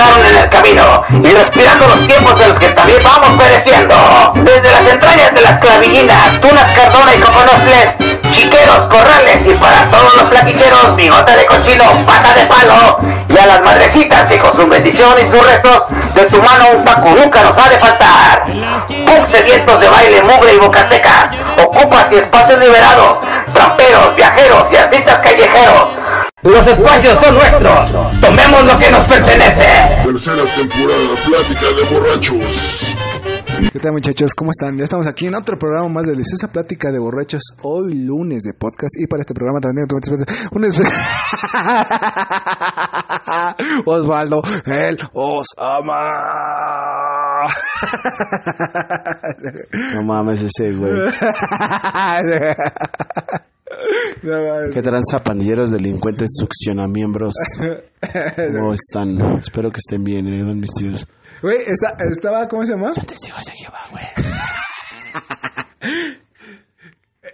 en el camino y respirando los tiempos de los que también vamos pereciendo. Desde las entrañas de las clavillinas, tunas cardona y coconostles, chiqueros, corrales y para todos los plaquicheros, bigote de cochino, pata de palo y a las madrecitas que con su bendición y sus restos de su mano un taco nunca nos ha de faltar. Punk sedientos de baile, mugre y boca seca, ocupas y espacios liberados, tramperos, viajeros y artistas callejeros. Los espacios son nuestros, tomemos lo que nos pertenece. Tercera temporada, plática de borrachos. ¿Qué tal muchachos? ¿Cómo están? Ya estamos aquí en otro programa más de Deliciosa Plática de Borrachos, hoy lunes de podcast y para este programa también tengo un Osvaldo, él os ama. No mames ese, güey. No. ¿Qué tranza, pandilleros, delincuentes, succionamiembros? ¿Cómo están? Espero que estén bien, ¿eh? mis tíos. Güey, esta- estaba, ¿cómo se llama? Testigos de Jehová, güey.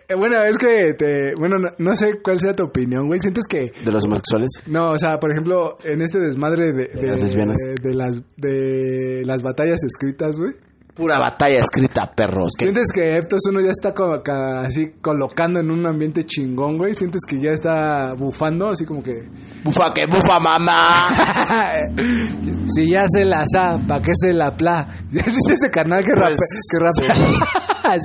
Eh, Bueno, es que te, bueno, no, no sé cuál sea tu opinión, güey. ¿Sientes que ¿De los homosexuales? No, o sea, por ejemplo, en este desmadre de, de, las lesbianas. de las de las batallas escritas, güey. Pura batalla escrita, perros. ¿Qué? ¿Sientes que Eptos 1 ya está como así colocando en un ambiente chingón, güey? ¿Sientes que ya está bufando, así como que... Bufa, que bufa, mamá. si ya se la sa, ¿pa' qué se la pla? ¿Ya viste ese canal que rapea? Pues, que rapea?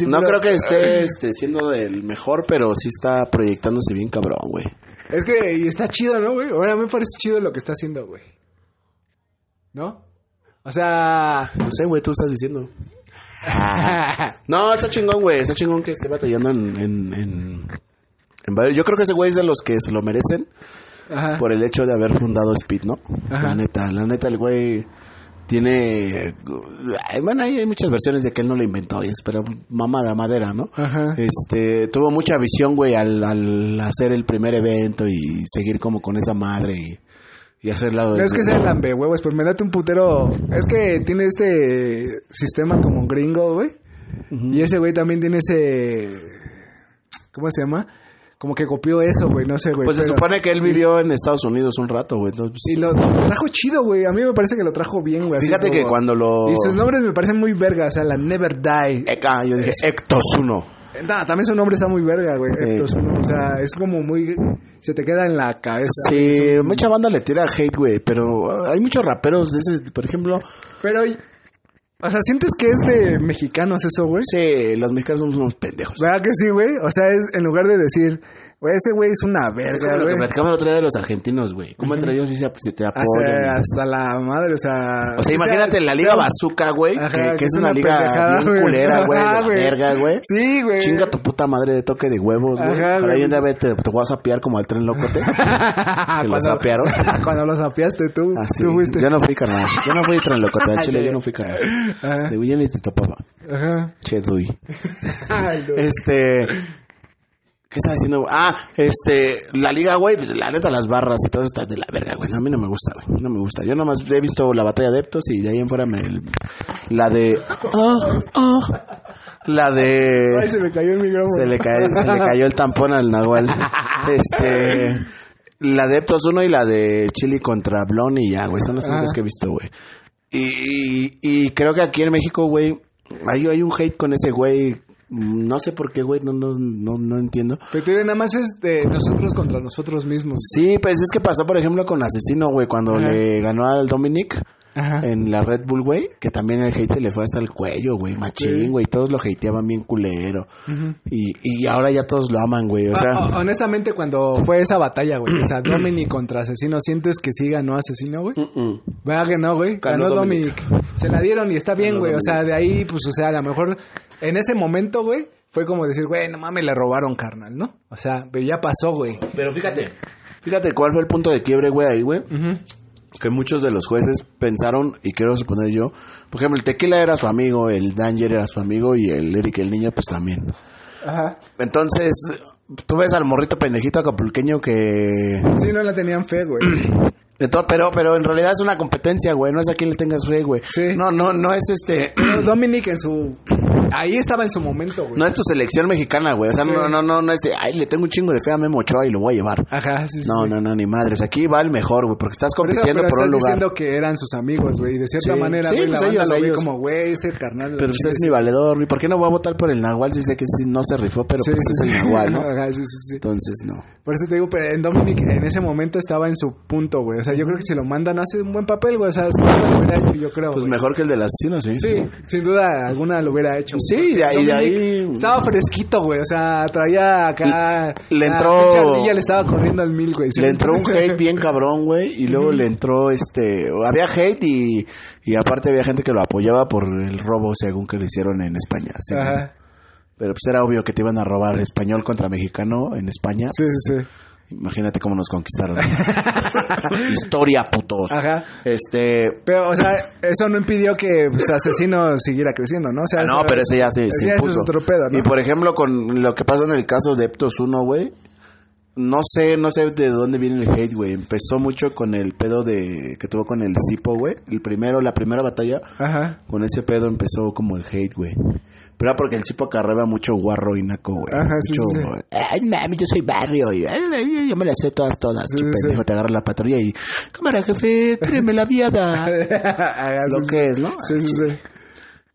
No pero- creo que esté este, siendo del mejor, pero sí está proyectándose bien cabrón, güey. Es que y está chido, ¿no, güey? Bueno, a mí me parece chido lo que está haciendo, güey. ¿No? O sea... No sé, güey, tú estás diciendo. No, está chingón, güey. Está chingón que esté batallando en, en, en, en Yo creo que ese güey es de los que se lo merecen Ajá. por el hecho de haber fundado Speed, ¿no? Ajá. La neta, la neta, el güey tiene... ay, Bueno, hay, hay muchas versiones de que él no lo inventó, y es pero mamá de madera, ¿no? Ajá. Este, tuvo mucha visión, güey, al, al hacer el primer evento y seguir como con esa madre y, y hacerla... No es que sea lambe huevos, pues me date un putero. Es que tiene este sistema como gringo, güey. Y ese güey también tiene ese. ¿Cómo se llama? Como que copió eso, güey. No sé, güey. Pues se pero- supone que él vivió en Estados Unidos un rato, güey. entonces, pues, Y lo, lo trajo chido, güey. A mí me parece que lo trajo bien, güey. Fíjate que cuando lo... Y sus nombres me parecen muy verga, o sea, la Never Die. Eka, yo dije Ectos 1. Nah, también su nombre está muy verga, güey. Sí. O sea, es como muy. Se te queda en la cabeza. Sí, mucha banda le tira hate, güey, pero hay muchos raperos de ese, por ejemplo, Pero. O sea, ¿sientes que es de mexicanos eso, güey? sí, los mexicanos somos unos pendejos. ¿Verdad que sí, güey? O sea, es en lugar de decir, güey, ese güey es una Es verga, como lo que platicamos el otro día de los argentinos, güey. Cómo entre ellos sí se, se te apoyan. hasta la madre, o sea. O sea, imagínate la Liga Bazooka, güey, Ajá, que, que que es es una, una liga bien culera, güey, de verga, güey. Sí, güey. Chinga tu puta madre de toque de huevos, güey. Ojalá yo un día te, te voy a sapear como al tren locote. que lo sapearon. Cuando lo sapeaste tú. Así. Tú fuiste. Yo no fui, carnal. Yo no fui tren locote. Al chile yo no fui, carnal. De yo ni te topaba. Ajá. Che, no. Este. ¿Qué estaba diciendo? Ah, este. La liga, güey, pues la neta, las barras y todo eso está de la verga, güey. A mí no me gusta, güey. No me gusta. Yo nomás he visto la batalla de Eptos y de ahí en fuera me. La de. Oh, oh. La de. Ay, se me cayó el micrófono. Se le, cae- se le cayó el tampón al Nahual. Este. La de Eptos 1 y la de Chili contra Blon y ya, güey. Son las únicas que he visto, güey. Y, y creo que aquí en México, güey, hay, hay un hate con ese güey. No sé por qué, güey, no, no, no, no entiendo. Pero te digo, nada más es de nosotros contra nosotros mismos. Sí, pues es que pasó, por ejemplo, con Asesino, güey, cuando Ajá. le ganó al Dominic Ajá. en la Red Bull, güey, que también el hate se le fue hasta el cuello, güey, machín, güey, todos lo hateaban bien culero. y, y ahora ya todos lo aman, güey, o sea... Ah, ah, honestamente, cuando fue esa batalla, güey, o sea, Dominic contra Asesino, ¿sientes que sí ganó Asesino, güey? ¿Verdad que no, güey? Ganó Ganó, Dominic. Dominic. Se la dieron y está bien, güey. O sea, de ahí, pues, o sea, a lo mejor en ese momento, güey, fue como decir, güey, no mames, le robaron carnal, ¿no? O sea, pero ya pasó, güey. Pero fíjate, fíjate cuál fue el punto de quiebre, güey, ahí, güey. Que muchos de los jueces pensaron, y quiero suponer yo, por ejemplo, el Tequila era su amigo, el Danger era su amigo y el Eric el niño, pues también. Ajá. Entonces, tú ves al morrito pendejito acapulqueño que... Sí, no la tenían fe, güey. de todo, pero, pero en realidad es una competencia, güey, no es a quien le tengas fe, güey. Sí. No, no, no es este... Dominic en su ahí estaba en su momento, güey. No es tu selección mexicana, güey. O sea, Sí. no, no, no, no es de, ay, le tengo un chingo de fe a Memo Ochoa y lo voy a llevar. Ajá, sí, sí. No, no, no, ni madres. Aquí va el mejor, güey, porque estás compitiendo pero por un lugar. diciendo que eran sus amigos, güey. Y de cierta Sí. manera, Sí, güey, pues la banda ellos, lo ellos. como, güey, ese carnal. Pero pues es mi valedor, güey. ¿Por qué no voy a votar por el Nahual si sé que no se rifó, pero pues es el. Nahual, ¿no? Ajá, sí, sí, sí. Entonces, no. Por eso te digo, pero en Dominic en ese momento estaba en su punto, güey. O sea, yo creo que si lo mandan hace un buen papel, güey. O sea, si no lo hubiera hecho, yo creo. Pues mejor que el del asesino, sí. Sí, sin duda alguna lo hubiera hecho. Sí, de ahí, de ahí. Estaba fresquito, güey. O sea, traía acá. Le- entró- ardilla le estaba corriendo al mil, güey. Le entró un hate bien cabrón, güey, y luego le entró este, había hate y, y aparte había gente que lo apoyaba por el robo según que lo hicieron en España. sí. Ajá. Pero pues era obvio que te iban a robar español contra mexicano en España. Sí, sí, sí. Imagínate cómo nos conquistaron. Historia, putos. Ajá. Este, Pero, o sea, eso no impidió que pues, Asesino siguiera creciendo, ¿no? O sea, Ah, no, pero ese ya se, se ya eso es otro pedo, ¿no? Y por ejemplo, con lo que pasó en el caso de Eptos 1, güey. No sé, no sé de dónde viene el hate, güey. Empezó mucho con el pedo de que tuvo con el Zipo, güey. El primero, la primera batalla. Ajá. Con ese pedo empezó como el hate, güey. Pero era porque el Zipo acarreaba mucho guarro y naco, güey. Ajá, sí, mucho, sí, Ay, mami, yo soy barrio. Y, ay, ay, yo me las sé todas, todas. Sí, sí, pendejo, sí. te agarra la patrulla y... Cámara, jefe, tíreme la viada. Lo sí, que sí. es, ¿no? Sí, sí, sí.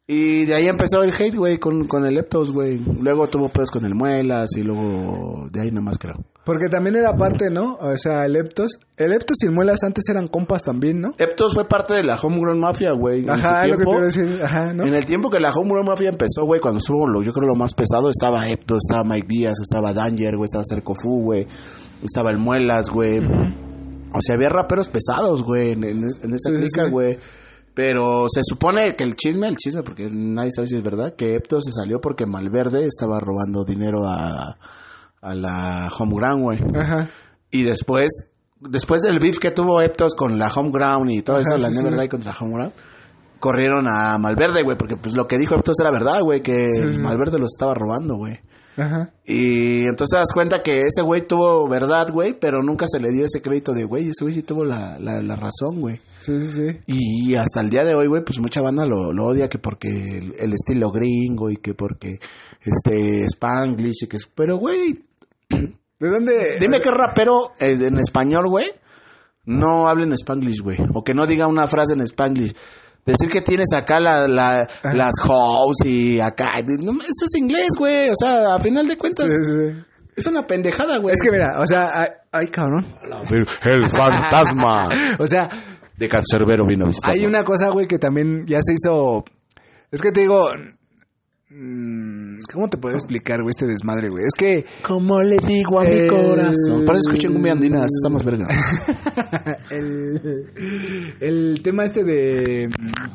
Y de ahí empezó el hate, güey, con, con el Eptos, güey. Luego tuvo pedos con el Muelas y luego de ahí nomás creo. Porque también era parte, ¿no? O sea, el Eptos. El Eptos y el Muelas antes eran compas también, ¿no? Eptos fue parte de la Homegrown Mafia, güey. Ajá, es lo que te tiempo. iba a decir. Ajá, ¿no? En el tiempo que la Homegrown Mafia empezó, güey, cuando estuvo, lo, yo creo, lo más pesado, estaba Eptos, estaba Mike Díaz, estaba Danger, güey, estaba Cercofu, güey, estaba el Muelas, güey. O sea, había raperos pesados, güey, en, en- en esa Sí, sí, clica, sí. güey. Pero se supone que el chisme, el chisme, porque nadie sabe si es verdad, que Eptos se salió porque Malverde estaba robando dinero a, a la Homeground, güey. Ajá. Y después, después del beef que tuvo Eptos con la Homeground y todo Ajá, eso, la Never sí. Die contra Homeground, corrieron a Malverde, güey, porque pues lo que dijo Eptos era verdad, güey, que sí. Malverde los estaba robando, güey. Ajá. Y entonces te das cuenta que ese güey tuvo verdad, güey, pero nunca se le dio ese crédito de, güey, ese güey sí tuvo la, la, la razón, güey. Sí, sí, sí. Y hasta el día de hoy, güey, pues mucha banda lo, lo odia que porque el, el estilo gringo y que porque este Spanglish y que es... Pero, güey, ¿De dónde? Dime qué rapero es en español, güey, no hable en Spanglish, güey. O que no diga una frase en Spanglish. Decir que tienes acá la, la- las hoes y acá. no, eso es inglés, güey. O sea, a final de cuentas, Sí, sí, sí. es una pendejada, güey. Es que mira, o sea, ay, ay, cabrón. El fantasma. O sea, De Cancerbero vino a visitar. hay una cosa, güey, que también ya se hizo. Es que te digo. Mm, ¿Cómo te puedo explicar, güey, este desmadre, güey? Es que. Como le digo a mi corazón. Por eso escuchen cumbia andina, estamos verga. el, el tema este de.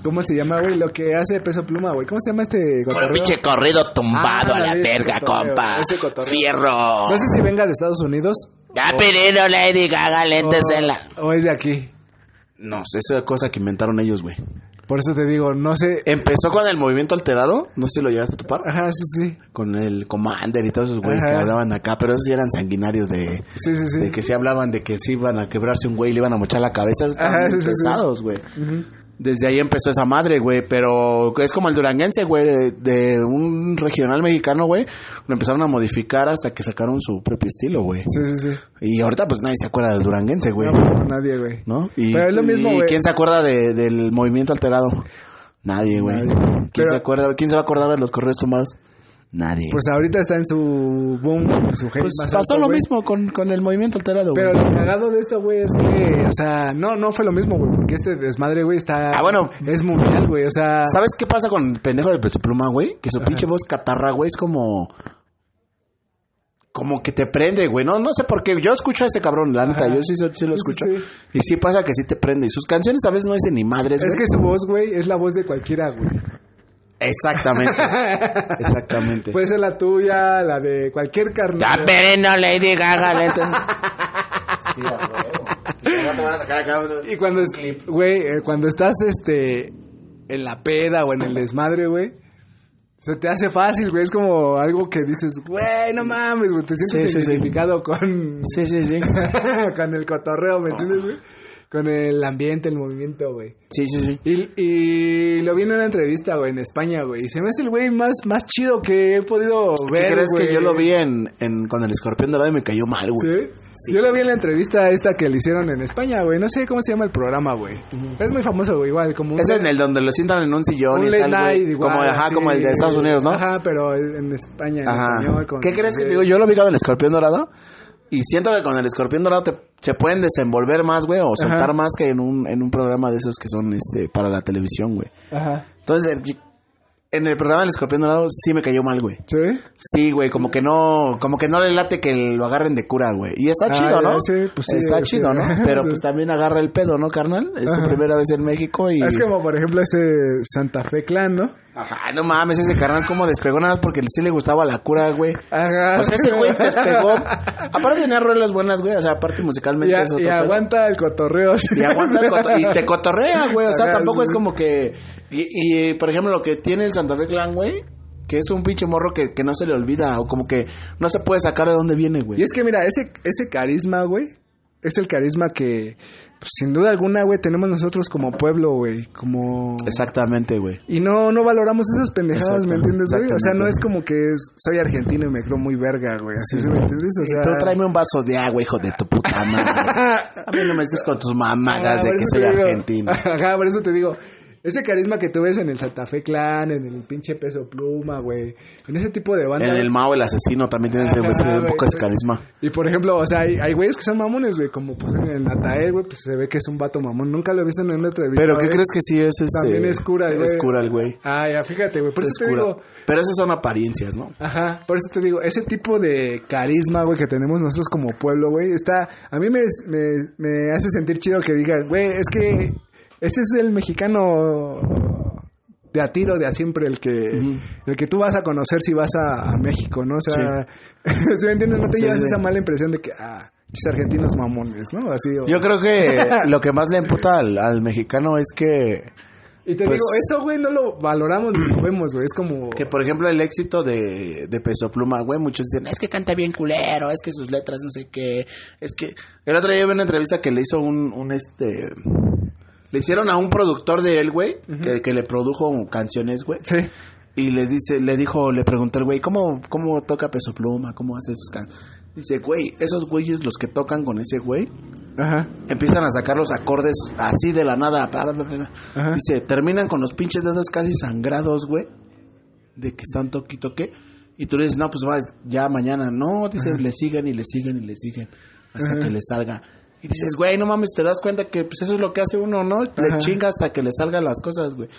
¿Cómo se llama, güey? Lo que hace Peso Pluma, güey. ¿Cómo se llama este Con el cotorreo? pinche corrido tumbado Ah, a la verga, cotorreo, compa. ese cotorreo. Fierro. No sé si venga de Estados Unidos. Ya, pero Lady Gaga, lentes en la... O, o es de aquí. No, esa cosa que inventaron ellos, güey. Por eso te digo, no sé. Empezó con el movimiento alterado, no sé si lo llegaste a topar, Ajá, sí, sí. con el Commander y todos esos güeyes que hablaban acá, pero esos sí eran sanguinarios de, Sí, sí, sí. de que sí hablaban de que sí iban a quebrarse un güey y le iban a mochar la cabeza, estaban Ajá, sí, sí, sí. pesados, güey. Desde ahí empezó esa madre, güey, pero es como el duranguense, güey, de, de un regional mexicano, güey, lo empezaron a modificar hasta que sacaron su propio estilo, güey. Sí, sí, sí. Y ahorita pues nadie se acuerda del duranguense, güey. No, pues, nadie, güey. ¿No? Y, Pero es lo mismo, ¿y güey. quién se acuerda de- del movimiento alterado? Nadie, güey. Nadie. ¿Quién, Pero- se acuerda, ¿Quién se va a acordar de los correos tumbados? Nadie. Pues ahorita está en su boom, en su Pues más pasó alto, lo mismo con, con el movimiento alterado, güey. Pero lo cagado de esto, güey, es que, o sea, no, no fue lo mismo, güey, porque este desmadre, güey, está... Ah, bueno. Es mundial, güey, o sea... ¿Sabes qué pasa con el pendejo del peso pluma, güey? Que su pinche voz catarra, güey, es como... Como que te prende, güey. No, no sé por qué. Yo escucho a ese cabrón, la neta. Ajá. Yo sí, sí lo Sí, sí, escucho. sí. Y sí pasa que sí te prende. Y sus canciones a veces no dicen ni madres, Es güey. que su voz, güey, es la voz de cualquiera, güey. Exactamente. Exactamente. Puede ser la tuya, la de cualquier carnal. Ya, pero no Lady Gaga. Sí, a huevo. Y te van a sacar acá un- Y cuando, es- güey, eh, cuando estás, este, en la peda o en el desmadre, güey, se te hace fácil, güey. Es como algo que dices, güey, no mames, güey. Te sientes Sí, sí, sí. identificado con, Sí, sí, sí. con el cotorreo, ¿me entiendes, güey? Con el ambiente, el movimiento, güey. Sí, sí, sí. Y, y lo vi en una entrevista, güey, en España, güey. Y se me hace el güey más, más chido que he podido ¿Qué ver, crees que yo lo vi en, en con el escorpión dorado y me cayó mal, güey? ¿Sí? Yo lo vi en la entrevista esta que le hicieron en España, güey. No sé cómo se llama el programa, güey. Es muy famoso, güey, igual, como un... Es en el donde lo sientan en un sillón un y está el güey, igual, como, ajá, como el de Estados Unidos, ¿no? Ajá, pero en España, en Ajá. español. con- ¿Qué crees que te digo? Yo lo vi con el escorpión dorado y siento que con el escorpión dorado te, se pueden desenvolver más, güey, o soltar Ajá. más que en un, en un programa de esos que son este para la televisión, güey. Ajá. Entonces, el- en el programa del escorpión dorado sí me cayó mal, güey. ¿Sí? Sí, güey, como que no, como que no le late que lo agarren de cura, güey. Y está Ah, chido, ¿no? sí, pues sí, está sí. chido, ¿no? Pero pues también agarra el pedo, ¿no, carnal? Es tu Ajá. primera vez en México y... Es como, por ejemplo, ese Santa Fe Clan, ¿no? Ajá, no mames, ese carnal como despegó nada más porque sí le gustaba la cura, güey. Ajá. O sea, ese güey despegó. Aparte tenía rolas buenas, güey. O sea, aparte musicalmente Y, a- es otro y aguanta el cotorreo. sí. Y aguanta el coto- y te cotorrea, güey. O sea, Ajá, tampoco sí. es como que. Y, y, por ejemplo, lo que tiene el Santa Fe Clan, güey. Que es un pinche morro que, que no se le olvida. O como que no se puede sacar de dónde viene, güey. Y es que, mira, ese, ese carisma, güey, es el carisma que, pues, sin duda alguna, güey, tenemos nosotros como pueblo, güey. Como... Exactamente, güey. Y no, no valoramos esas pendejadas, ¿me entiendes, güey? O sea, no es como que es- soy argentino y me creo muy verga, güey. Así, ¿sí ¿me entiendes? O sea... tú tráeme un vaso de agua, hijo de tu puta madre. A mí no me estés con tus mamadas Ah, de que soy digo- argentino. Ajá, por eso te digo. Ese carisma que tú ves en el Santa Fe Clan, en el pinche Peso Pluma, güey. En ese tipo de banda. En el Mao, el asesino, también tiene ese- Ajá, ese- un poco de carisma. Y por ejemplo, o sea, hay, hay güeyes que son mamones, güey. Como pues en el Natael, güey, pues se ve que es un vato mamón. Nunca lo he visto en una entrevista. Pero ¿qué crees que sí es este? También es cura güey. Es cura el güey. Ah, ya, fíjate, güey. Por eso Es te cura. digo. Pero esas son apariencias, ¿no? Ajá, por eso te digo, ese tipo de carisma, güey, que tenemos nosotros como pueblo, güey, está, a mí me, me, me hace sentir chido que digas, güey, es que ese es el mexicano de a tiro, de a siempre, el que, el que tú vas a conocer si vas a, a México, ¿no? O sea, ¿sí me entiendes? No te Sí, llevas esa mala impresión de que, ah, chis argentinos mamones, ¿no? Así, o- Yo creo que lo que más le emputa al, al mexicano es que, y te pues- digo, eso, güey, no lo valoramos ni lo vemos, güey, es como... que por ejemplo el éxito de, de Peso Pluma, güey, muchos dicen, es que canta bien culero, es que sus letras no sé qué, es que... El otro día vi una entrevista que le hizo un, un este... Le hicieron a un productor de él, güey, que, que le produjo canciones, güey. Sí. Y le dice, le dijo, le preguntó el güey, ¿cómo, ¿cómo toca Peso Pluma? ¿Cómo hace sus canciones? Dice, güey, esos güeyes, los que tocan con ese güey, Ajá. empiezan a sacar los acordes así de la nada. Ajá. Dice, terminan con los pinches dedos casi sangrados, güey. De que están toque y toque. Y tú le dices, no, pues va, ya mañana. No, dice, le siguen y le siguen y le siguen. Hasta que le salga. Y dices, güey, no mames, te das cuenta que pues eso es lo que hace uno, ¿no? Le Ajá. chinga hasta que le salgan las cosas, güey.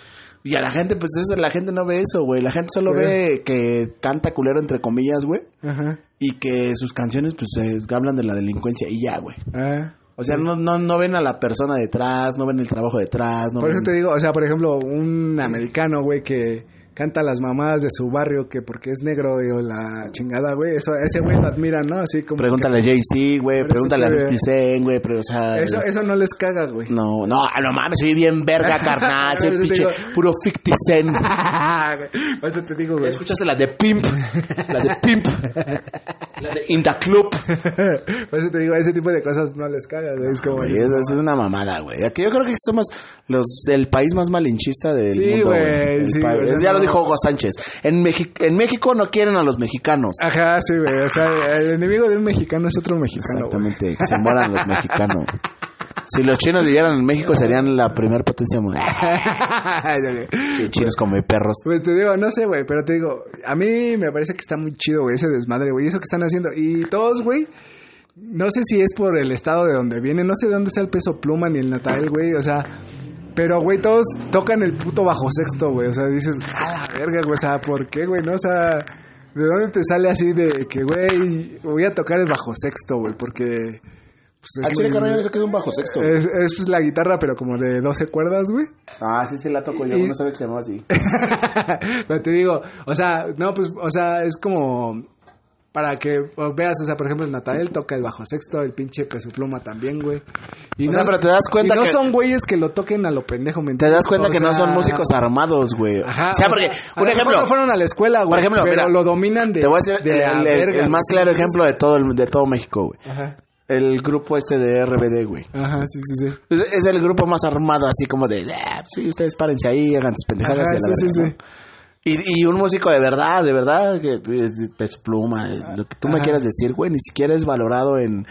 Y a la gente, pues eso, la gente no ve eso, güey. La gente solo Sí. ve que canta culero entre comillas, güey. Ajá. Y que sus canciones, pues, eh, hablan de la delincuencia y ya, güey. Ah. O sea, no, no, no ven a la persona detrás, no ven el trabajo detrás. No Por eso te digo, o sea, por ejemplo, un americano, güey, que canta las mamadas de su barrio que porque es negro y o la chingada, güey, eso ese güey lo admira, ¿no? Así como Pregúntale a Jay-Z, güey, pregúntale a eso te- 50 Cent, güey, pero o sea... que- eso eso no les caga, güey. No, no, no mames, soy bien verga, carnal, soy digo. puro 50 Cent. Por eso te digo, güey. Escuchaste la de Pimp, la de Pimp, la de In the Club. Por eso te digo, ese tipo de cosas no les caga, güey. Es como Güey, eso, eso es una mamada, güey. Aquí yo creo que somos los el país más malinchista del Sí, mundo, güey, güey. Sí, sea, ya lo dijo Hugo Sánchez. En, Mexi- en México no quieren a los mexicanos. Ajá, sí, güey. O sea, el enemigo de un mexicano es otro mexicano, güey. Exactamente, que se mueran los mexicanos. Si los chinos vivieran en México serían la primera potencia mundial. Sí, chinos como perros. Pues te digo, no sé, güey, pero te digo, a mí me parece que está muy chido, güey, ese desmadre, güey, eso que están haciendo. Y todos, güey, no sé si es por el estado de donde viene, no sé de dónde sea el peso pluma ni el natal, güey, o sea, pero, güey, todos tocan el puto bajo sexto, güey, o sea, dices, a la verga, güey, o sea, ¿por qué, güey? No, o sea, ¿de dónde te sale así de que, güey, voy a tocar el bajo sexto, güey? Porque... Pues, es chile, muy- yo no sé qué es un bajo sexto. es, es, pues, la guitarra, pero como de 12 cuerdas, güey. Ah, sí, sí la toco yo. Y- No sabía que se llamaba así. Pero te digo, o sea, no, pues, o sea, es como para que o, veas, o sea, por ejemplo, el Natael toca el bajo sexto, el pinche peso pluma también, güey. Y O sea, pero te das cuenta y no que- son güeyes que lo toquen a lo pendejo, ¿me Te das cuenta O que no son músicos armados, güey. Ajá. o sea, porque, mejor ejemplo, no fueron a la escuela, güey. por ejemplo, pero mira, lo dominan de. te voy a decir de el, más claro ejemplo de todo, el- de todo México, güey. Ajá. el grupo este de RBD, güey. Ajá, sí, sí, sí. Es, es el grupo más armado, así como de, "Ah, sí, ustedes párense ahí, hagan sus pendejadas. Ajá, y a la sí, sí, verga", ¿no? Y, y un músico de verdad, de verdad, que peso pluma, eh, lo que tú me quieras decir, güey, ni siquiera es valorado en,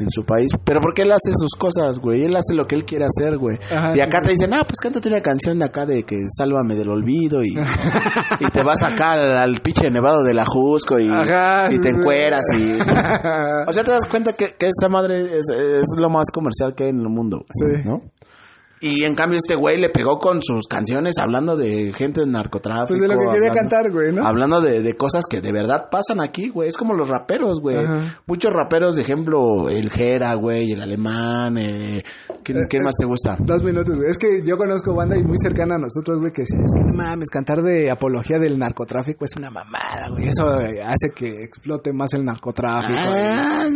en su país. Pero porque él hace sus cosas, güey, él hace lo que él quiere hacer, güey. Ajá, y acá sí, te dicen, ah, pues cántate una canción de acá de que sálvame del olvido y, y te vas acá al, al pinche nevado de la Jusco y, Ajá, y te encueras y... O sea, te das cuenta que, que esa madre es, es lo más comercial que hay en el mundo, Sí. ¿no? Y en cambio este güey le pegó con sus canciones hablando de gente en narcotráfico. Pues de lo que quería hablando- cantar, güey, ¿no? Hablando de, de cosas que de verdad pasan aquí, güey. Es como los raperos, güey. Ajá. Muchos raperos, de ejemplo, el Jera, güey, el alemán. Eh, ¿Quién, Eh, quién eh, más te gusta? Dos minutos, güey. Es que yo conozco banda y muy cercana a nosotros, güey, que decía, es que no mames, cantar de apología del narcotráfico es una mamada, güey. Eso hace que explote más el narcotráfico. Ah,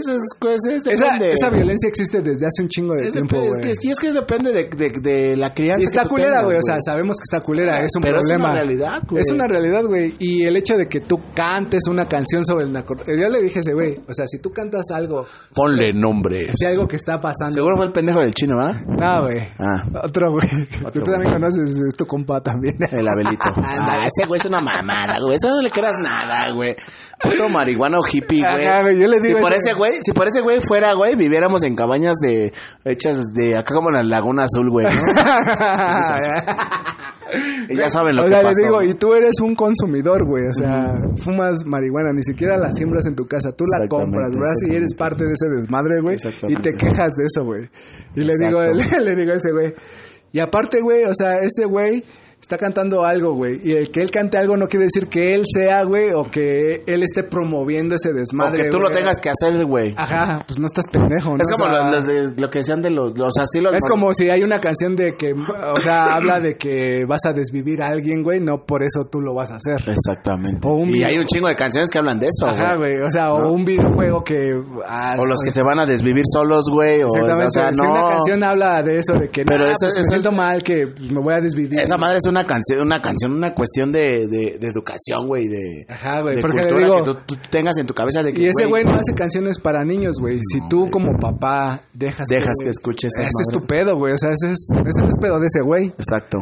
esas cosas. esa, depende. esa violencia existe desde hace un chingo de Es tiempo, güey. es que, y es que depende de, de, de la crianza. Y está que tú culera, güey. O sea, sabemos que está culera. Es un Pero es problema. una realidad, güey. Es una realidad, güey. Y el hecho de que tú cantes una canción sobre el narcotráfico. Yo le dije ese güey. O sea, si tú cantas algo, Ponle nombre. si algo que está pasando. Seguro fue el pendejo del chino, ¿verdad? No, güey. Ah. Otro, güey. Que tú también conoces. Es tu compa también. El Abelito. ah, ese güey es una mamada, güey. Eso no le creas nada, güey. Otro marihuano hippie, güey. Yo le digo si por ese güey, si por ese güey fuera, güey, viviéramos en cabañas de hechas de acá como en la Laguna Azul, güey, ¿no? Y ya saben lo o que sea, pasó. le digo, y tú eres un consumidor, güey. O sea, fumas marihuana, ni siquiera la siembras en tu casa. Tú la compras, ¿verdad? Y eres parte de ese desmadre, güey. Y te quejas de eso, güey. Y le digo, le, le digo a ese güey. Y aparte, güey, o sea, ese güey está cantando algo, güey. Y el que él cante algo no quiere decir que él sea, güey, o que él esté promoviendo ese o desmadre. que tú lo tengas que hacer, güey. Ajá, pues no estás pendejo, ¿no? Es como O sea, lo, lo de- lo que decían de los, los asilos. Es como si hay una canción de que, o sea, habla de que vas a desvivir a alguien, güey, no por eso tú lo vas a hacer. Exactamente. O un y video- hay un chingo de canciones que hablan de eso, Ajá, güey. güey, o sea, o un videojuego que... ah, O los que se van a desvivir solos, güey. O, Exactamente, o sea, si no. una canción habla de eso, de que Pero no, eso- pues, me eso siento es- mal, que pues, me voy a desvivir. Esa madre es una canción, una canción, una cuestión de, de, de educación, güey, de, Ajá, güey, de porque cultura digo- que tú, tú tengas en tu cabeza de que Y ese güey no hace canciones para niños, güey. Si tú como papá dejas, Dejas que escuche esas Ese es tu pedo, güey. O sea, ese es, ese es pedo de ese güey. Exacto.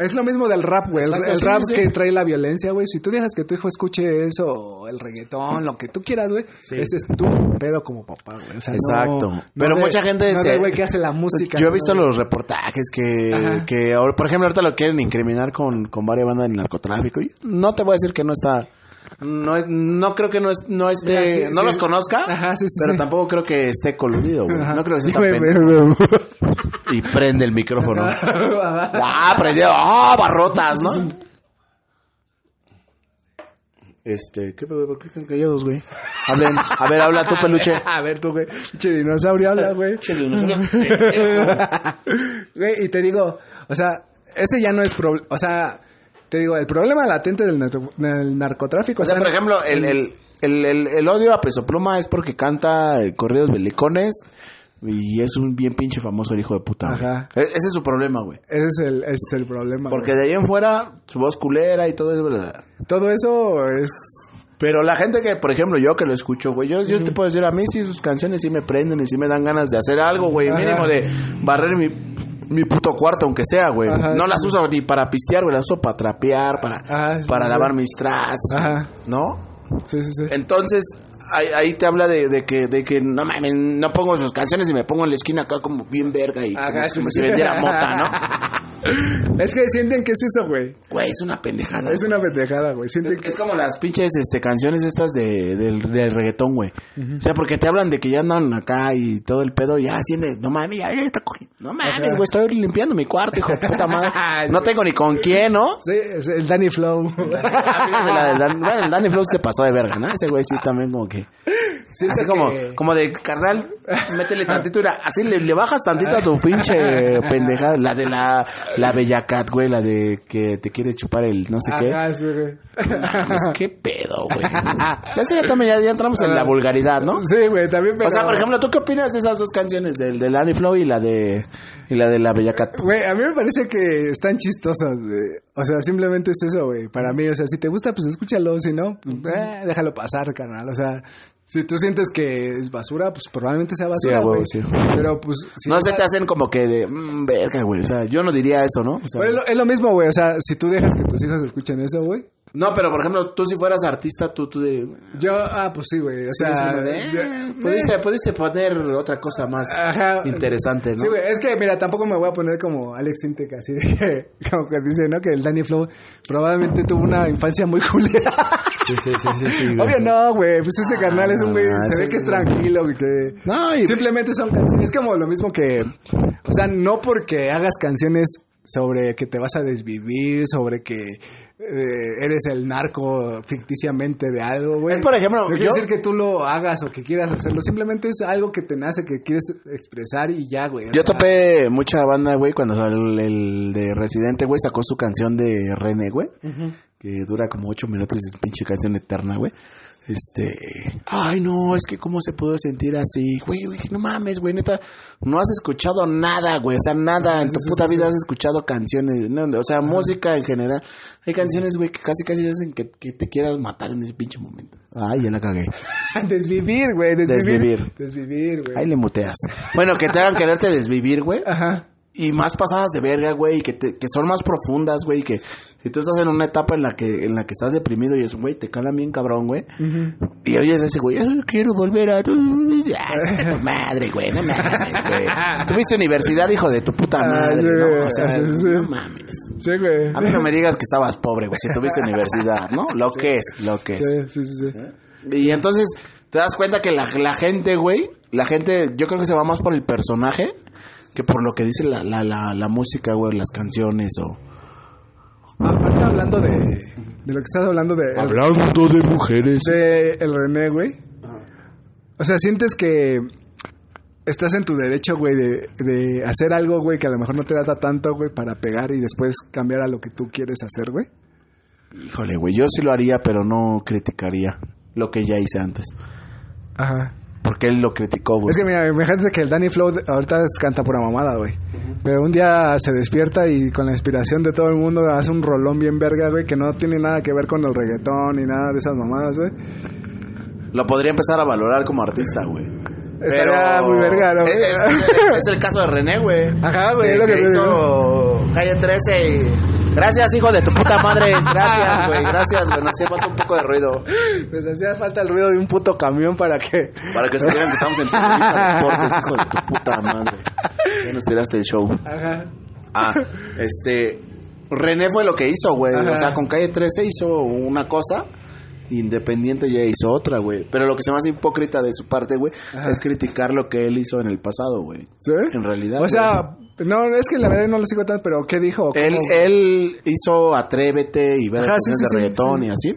Es lo mismo del rap, güey. El, Exacto, el sí, rap sí, que trae la violencia, güey. Si tú dejas que tu hijo escuche eso, el reggaetón, lo que tú quieras, güey. Ese es tu pedo como papá, güey. O sea, Exacto. no Pero mucha gente no güey que hace la música. Yo he visto los reportajes que, Ajá. que por ejemplo, ahorita lo quieren incriminar con, con varias bandas del narcotráfico. No te voy a decir que no está. No, es- no creo que no, es, no esté. Sí, no sí. los conozca. Ajá, sí, sí, pero tampoco creo que esté coludido, güey. No creo que esté Sí, tan Y prende el micrófono. ¡Ah, prendió! ¡Ah, barrotas, ¿no? Este, ¿qué pedo? ¿Por qué están callados, güey? Hablen. A ver, habla tú, peluche. A ver, tú, güey. Che dinosaurio, habla, güey. Güey, y te digo, o sea, ese ya no es problema. O sea, te digo, el problema latente del, del narcotráfico. O sea, por ejemplo, el, el, el, el, el odio a Peso Pluma es porque canta eh, corridos belicones y es un bien pinche famoso el hijo de puta. güey. Ajá. E- ese es su problema, güey. Ese es el, ese es el problema. Porque güey. de ahí en fuera, su voz culera y todo eso, ¿verdad? todo eso es. Pero la gente que, por ejemplo, yo que lo escucho, güey, yo, yo te puedo decir, a mí sí sus canciones sí me prenden y sí me dan ganas de hacer algo, güey. Ajá. Mínimo de barrer mi, mi puto cuarto, aunque sea, güey. Ajá, No sí. las uso ni para pistear, güey, las uso para trapear, para, Ajá, sí, para sí. lavar mis trastes, Ajá. ¿no? Sí, sí, sí. Entonces, ahí, ahí te habla de, de que, de que no mames, no pongo sus canciones y me pongo en la esquina acá como bien verga y Ajá, como, sí, como sí. si vendiera mota, ¿no? Es que sienten que es eso, güey. Güey, es una pendejada. Es una pendejada, güey. Sienten que. Es como las pinches este, canciones estas de, del, del reggaetón, güey. O sea, porque te hablan de que ya andan acá y todo el pedo, ya de, no mames, ya, ya está cogiendo. No mames, güey, estoy limpiando mi cuarto, hijo de puta madre. No tengo ni con quién, ¿no? Sí, es el Danny Flow. Bueno, el Danny Flow se pasó de verga, ¿no? Ese güey sí también como que... Siento así como, que- como de carnal, métele tantito, así le, le bajas tantito a tu pinche pendejada, la de la, la Bella Cat, güey, la de que te quiere chupar el no sé qué. Ajá, sí, güey. Mames, qué pedo, güey. Ya también, ya, ya entramos en la vulgaridad, ¿no? Sí, güey, también. Pero... O sea, por ejemplo, ¿tú qué opinas de esas dos canciones? Del de Danny Flow y la de, y la de la Bella Cat. Güey, a mí me parece que están chistosas, güey. O sea, simplemente es eso, güey. Para mí, o sea, si te gusta, pues escúchalo. Si no, pues, eh, déjalo pasar, carnal. O sea, Si tú sientes que es basura, pues probablemente sea basura, güey. sí. Pero pues... si no se te hacen como que de, mm, verga, güey. O sea, yo no diría eso, ¿no? O sea, Pero es, lo, es lo mismo, güey. O sea, si tú dejas que tus hijos escuchen eso, güey. No, pero por ejemplo, tú si fueras artista, tú, tú de... Yo, ah, pues sí, güey. O Sí, sea, como de, yo- eh, pudiste, pudiste poner otra cosa más Ajá. interesante, ¿no? Sí, güey, es que mira, tampoco me voy a poner como Alex Intec, así de que, como que dice, ¿no? Que el Danny Flow probablemente tuvo una infancia muy culera. sí, sí, sí, sí, sí, güey. Obvio no, güey, pues ese carnal es un güey, Ah, se ve que es tranquilo, güey, que No, y- simplemente son canciones, es como lo mismo que, o sea, no porque hagas canciones sobre que te vas a desvivir, sobre que eh, eres el narco ficticiamente de algo, güey. Es, por ejemplo, no quiere yo- decir que tú lo hagas o que quieras hacerlo, simplemente es algo que te nace, que quieres expresar y ya, güey. Yo topé mucha banda, güey, cuando el, el de Residente, güey, sacó su canción de René, güey. Que dura como ocho minutos y es pinche canción eterna, güey. Este. Ay, no, es que cómo se pudo sentir así. Güey, güey, no mames, güey, neta. No has escuchado nada, güey. O sea, nada. En tu puta vida has escuchado canciones. no, o sea, música en general. Hay canciones, güey, que casi casi hacen que, que te quieras matar en ese pinche momento. Ay, ya la cagué. Desvivir, güey, desvivir. Desvivir. Desvivir, güey. Ahí le muteas. Bueno, que te hagan quererte desvivir, güey. Ajá. Y más pasadas de verga, güey, que, te- que son más profundas, güey, que si tú estás en una etapa en la que en la que estás deprimido y es, güey, te calan bien cabrón, güey, y oyes ese güey, "Ay, quiero volver a... Ah, tu madre, güey, no mames, güey. Tuviste universidad, hijo de tu puta Ah, madre, ¿no? O sea, sí. no mames. Sí, güey. A mí no me digas que estabas pobre, güey, si tuviste universidad, ¿no? Lo que es, lo que es. Sí, sí, sí. sí. Y entonces te das cuenta que la, la gente, güey, la gente, yo creo que se va más por el personaje que por lo que dice la, la, la, la música, güey, las canciones o... Aparte hablando de, de lo que estás hablando de, Hablando de mujeres. de el René, güey. O sea, sientes que estás en tu derecho, güey, de, de hacer algo, güey, que a lo mejor no te da tanto, güey, para pegar y después cambiar a lo que tú quieres hacer, güey. Híjole, güey, yo sí lo haría, pero no criticaría lo que ya hice antes. Ajá. Porque él lo criticó, güey. Es que mira, imagínate que el Danny Flow ahorita canta pura mamada, güey. Pero un día se despierta y con la inspiración de todo el mundo hace un rolón bien verga, güey, que no tiene nada que ver con el reggaetón ni nada de esas mamadas, güey. Lo podría empezar a valorar como artista, güey. Estaría muy verga, ¿no? Es, es- es el caso de René, güey. Ajá, güey, es lo que hizo Calle 13 y... Gracias, hijo de tu puta madre. Gracias, güey. Gracias, güey. Nos hacía falta un poco de ruido. Les hacía falta el ruido de un puto camión para que... Para que supieran que estamos en Televisa Deportes, hijo de tu puta madre. Ya nos tiraste el show. Ajá. Ah, este... René fue lo que hizo, güey. O sea, con Calle 13 hizo una cosa... Independiente ya hizo otra, güey. Pero lo que se me hace hipócrita de su parte, güey, es criticar lo que él hizo en el pasado, güey. ¿Sí? En realidad, O sea, no, es que la verdad no lo sigo tanto, pero ¿qué dijo? Él, él hizo Atrévete y ver sí, de reggaetón y así.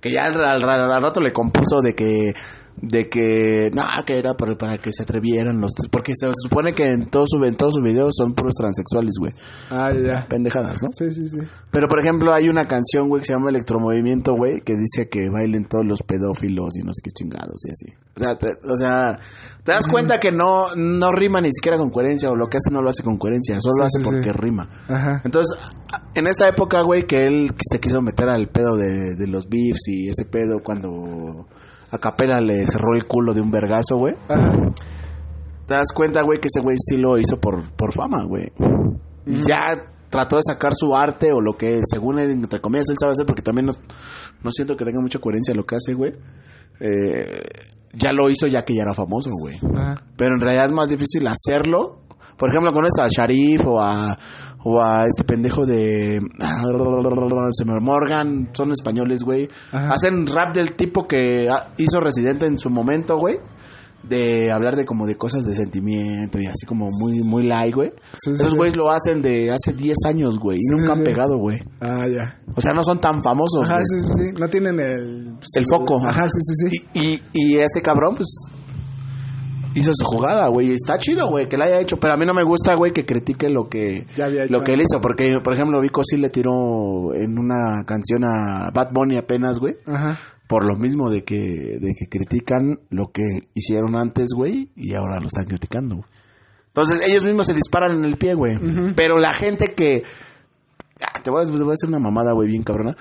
Que ya al, al- al rato le compuso de que de que no que era para, para que se atrevieran los porque se supone que en todos sus en todos sus videos son puros transexuales güey Ah, ya. pendejadas no Sí, sí, sí. pero por ejemplo hay una canción güey que se llama Electromovimiento güey que dice que bailen todos los pedófilos y no sé qué chingados y así o sea te, o sea te das cuenta que no no rima ni siquiera con coherencia o lo que hace no lo hace con coherencia solo Sí, lo hace sí, porque sí. rima Ajá. entonces, en esta época, güey, que él se quiso meter al pedo de, de los beefs y ese pedo cuando a Capela le cerró el culo de un vergazo, güey. Ajá. Te das cuenta, güey, que ese güey sí lo hizo por, por fama, güey. Ya trató de sacar su arte o lo que, según él, entre comillas, él sabe hacer, porque también no, no siento que tenga mucha coherencia lo que hace, güey. Eh, ya lo hizo ya que ya era famoso, güey. Pero en realidad es más difícil hacerlo. Por ejemplo, conoces a Sharif o a, o a este pendejo de se me- Morgan, son españoles, güey. Hacen rap del tipo que hizo Residente en su momento, güey. De hablar de como de cosas de sentimiento y así como muy muy light, güey. Sí, sí, Esos sí. güeyes lo hacen de hace 10 años, güey. Y nunca han pegado, güey. Ah, ya. O sea, no son tan famosos, Ajá, sí, sí, sí. No tienen el... El foco. Ajá, sí, sí, sí. Y, y, y este cabrón, pues, hizo su jugada, güey. Y está chido, güey, que la haya hecho. Pero a mí no me gusta, güey, que critique lo que, lo que él hizo. Porque, por ejemplo, Vico sí le tiró en una canción a Bad Bunny apenas, güey. Ajá. Por lo mismo de que, de que critican lo que hicieron antes, güey, y ahora lo están criticando. Entonces, ellos mismos se disparan en el pie, güey. Pero la gente que... Ah, te, voy a, te voy a hacer una mamada, güey, bien cabrona.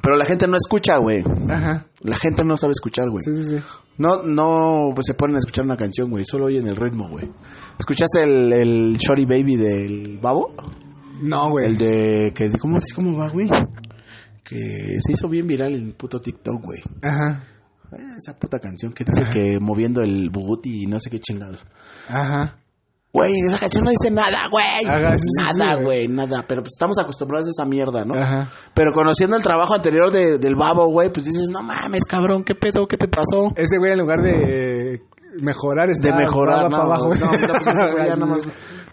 Pero la gente no escucha, güey. Ajá. La gente no sabe escuchar, güey. Sí, sí, sí. No, no pues se ponen a escuchar una canción, güey. Solo oyen el ritmo, güey. ¿Escuchaste el, el Shorty Baby del Babo? No, güey. El de... Que, ¿cómo, ¿Cómo va, güey? Que se hizo bien viral en puto TikTok, güey. Ajá. Esa puta canción que dice que moviendo el booty y no sé qué chingados. Ajá. Güey, esa canción no dice nada, güey. Nada, güey, nada. Pero pues estamos acostumbrados a esa mierda, ¿no? Ajá. Pero conociendo el trabajo anterior de- del babo, güey, pues dices, no mames, cabrón, ¿qué pedo? ¿Qué te pasó? Ese güey en lugar de mejorar está De mejorar, para abajo. no, no, pues ese güey ya nada más,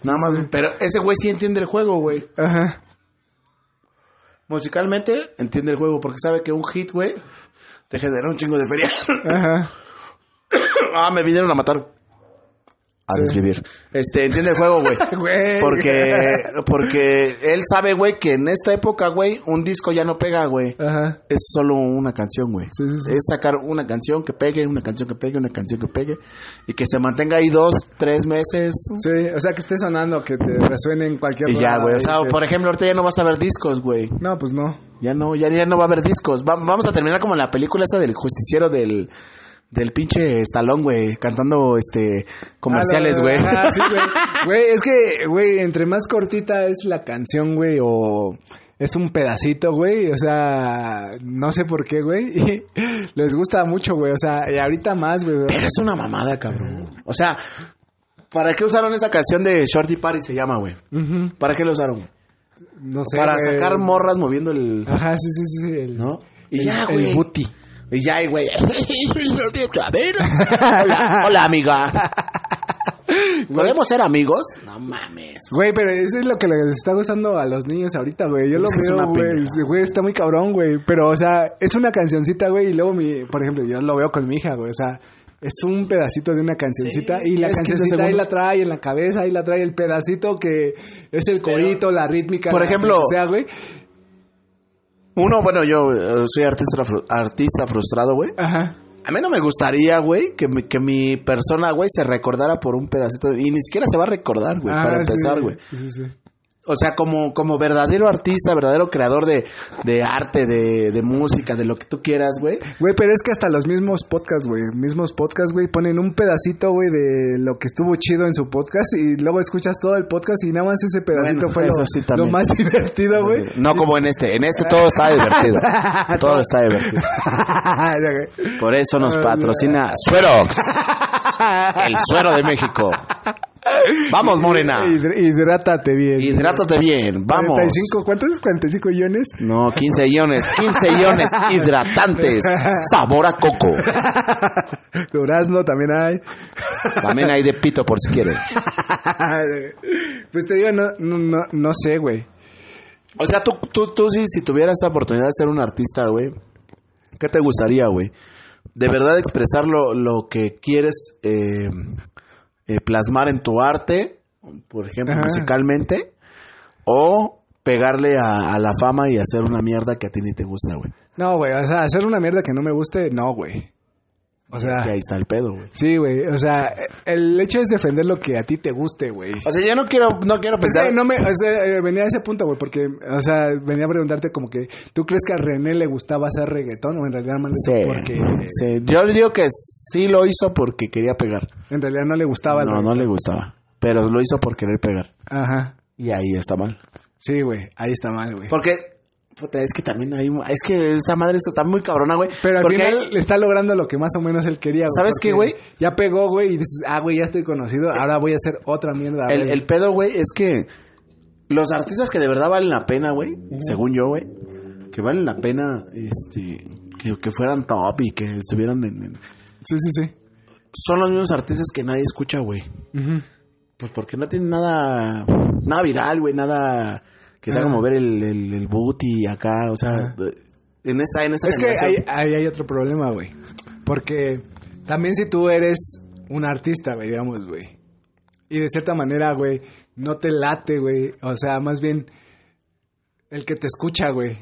nada más, pero ese güey sí entiende el juego, güey. Ajá. Musicalmente entiende el juego porque sabe que un hit, güey, te genera un chingo de feria. Ajá. ah, me vinieron a matar. A desvivir. Este, entiende el juego, güey. Porque, porque él sabe, güey, que en esta época, güey, un disco ya no pega, güey. Ajá. Es solo una canción, güey. Sí, sí, sí. Es sacar una canción que pegue, una canción que pegue, una canción que pegue. Y que se mantenga ahí dos, tres meses. Sí, o sea, que esté sonando, que te resuene en cualquier Y ya, güey. O sea, que- por ejemplo, ahorita ya no vas a ver discos, güey. No, pues no. Ya no, ya, ya no va a haber discos. Va- vamos a terminar como la película esa del justiciero del, del pinche estalón, güey, cantando este comerciales, Ah, güey. ajá, sí, güey. Es que, güey, entre más cortita es la canción, güey, o es un pedacito, güey, o sea, no sé por qué, güey, les gusta mucho, güey, o sea, y ahorita más, güey. Pero es una mamada, cabrón. O sea, ¿para qué usaron esa canción de Shorty Party se llama, güey? Ujú. ¿Para qué lo usaron, güey? No sé, Para sacar morras moviendo el... Ajá, sí, sí, sí, el, ¿No? Y el- ya, el güey. booty. Y ya, güey. A ver. Hola, hola, amiga. ¿Podemos ser amigos? No mames. Güey, pero eso es lo que les está gustando a los niños ahorita, güey. Yo lo Es veo, güey. Güey, está muy cabrón, güey. Pero, o sea, es una cancioncita, güey. Y luego, mi, por ejemplo, yo lo veo con mi hija, güey. O sea, es un pedacito de una cancioncita. y la es 15 cancioncita ahí la trae en la cabeza, ahí la trae el pedacito que es el corito, la rítmica. Por ejemplo- lo que sea, güey. Uno, bueno, yo eh, soy artista, fru- artista frustrado, güey. Ajá. A mí no me gustaría, güey, que mi, que mi persona, güey, se recordara por un pedacito. Y ni siquiera se va a recordar, güey, Ah, para sí, empezar, güey. Sí, sí, sí. O sea, como, como verdadero artista, verdadero creador de, de arte, de, de música, de lo que tú quieras, güey. Güey, pero es que hasta los mismos podcasts, güey, mismos podcasts, güey, ponen un pedacito, güey, de lo que estuvo chido en su podcast y luego escuchas todo el podcast y nada más ese pedacito Bueno, fue lo, sí lo más divertido, güey. No como en este. En este todo está divertido. todo está divertido. Por eso nos patrocina Suerox. El suero de México. Vamos, Morena. Hidr- hidrátate bien. Hidrátate bien. Vamos. 45, ¿cuántos es? 45 iones. No, 15 iones. 15 iones hidratantes. Sabor a coco. Durazno también hay. También hay de pito por si quieren. pues te digo, no, no, no, no sé, güey. O sea, tú, tú, tú si, si tuvieras esa oportunidad de ser un artista, güey, ¿qué te gustaría, güey? ¿De verdad expresar lo, lo que quieres eh, eh, plasmar en tu arte, por ejemplo, Ajá. musicalmente? ¿O pegarle a, a la fama y hacer una mierda que a ti ni te gusta, güey? No, güey, o sea, hacer una mierda que no me guste, no, güey. O sea, Es que ahí está el pedo, güey. sí, güey, o sea, el hecho es defender lo que a ti te guste, güey. O sea, yo no quiero, no quiero Pues, pensar... eh, no me, o sea, eh, venía a ese punto, güey, porque, o sea, venía a preguntarte como que, ¿tú crees que a René le gustaba hacer reggaetón o en realidad manda Sí, porque sí. Yo le digo que sí lo hizo porque quería pegar. en realidad no le gustaba No, no le gustaba. Pero lo hizo por querer pegar. Ajá. Y ahí está mal. Sí, güey, ahí está mal, güey. Porque, puta, es que también hay. Es que esa madre está muy cabrona, güey. Pero al Porque final hay- le está logrando lo que más o menos él quería, güey. ¿Sabes qué, güey? Ya pegó, güey, y dices, ah, güey, ya estoy conocido, ahora voy a hacer otra mierda. el, pedo, güey, es que los artistas que de verdad valen la pena, güey, según yo, güey, que valen la pena, este, que, que fueran top y que estuvieran en, en- Sí, sí, sí. Son los mismos artistas que nadie escucha, güey. Pues porque no tienen nada, nada viral, güey, nada que te haga Ah. mover el, el, el booty acá, o sea, en esta, en esta Es que generación- ahí hay otro problema, güey. Porque también si tú eres un artista, güey, digamos, güey. Y de cierta manera, güey, no te late, güey. O sea, más bien el que te escucha, güey.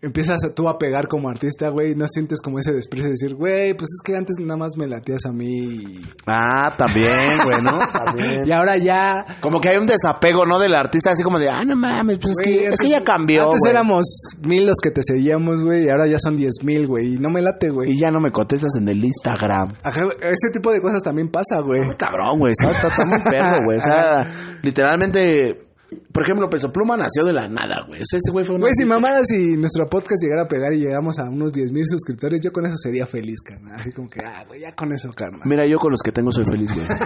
Empiezas a- tú a pegar como artista, güey, no sientes como ese desprecio de decir, güey, pues es que antes nada más me latías a mí Ah, también, güey, ¿no? También. y ahora ya... Como que hay un desapego, ¿no? Del artista, así como de, ah, no mames, pues es, que, es que ya cambió. Antes güey. éramos mil los que te seguíamos, güey, y ahora ya son diez mil, güey, y no me late, güey. Y ya no me contestas en el Instagram. Ajá, ese tipo de cosas también pasa, güey. Muy cabrón, güey. Está, está, está muy perro, güey. O sea, literalmente. Por ejemplo, Peso Pluma nació de la nada, güey. O sea, ese güey fue un. Güey, si mamada, si nuestro podcast llegara a pegar y llegamos a unos 10 mil suscriptores, yo con eso sería feliz, carnal. Así como que, ah, güey, ya con eso, carnal. Mira, yo con los que tengo soy feliz, güey.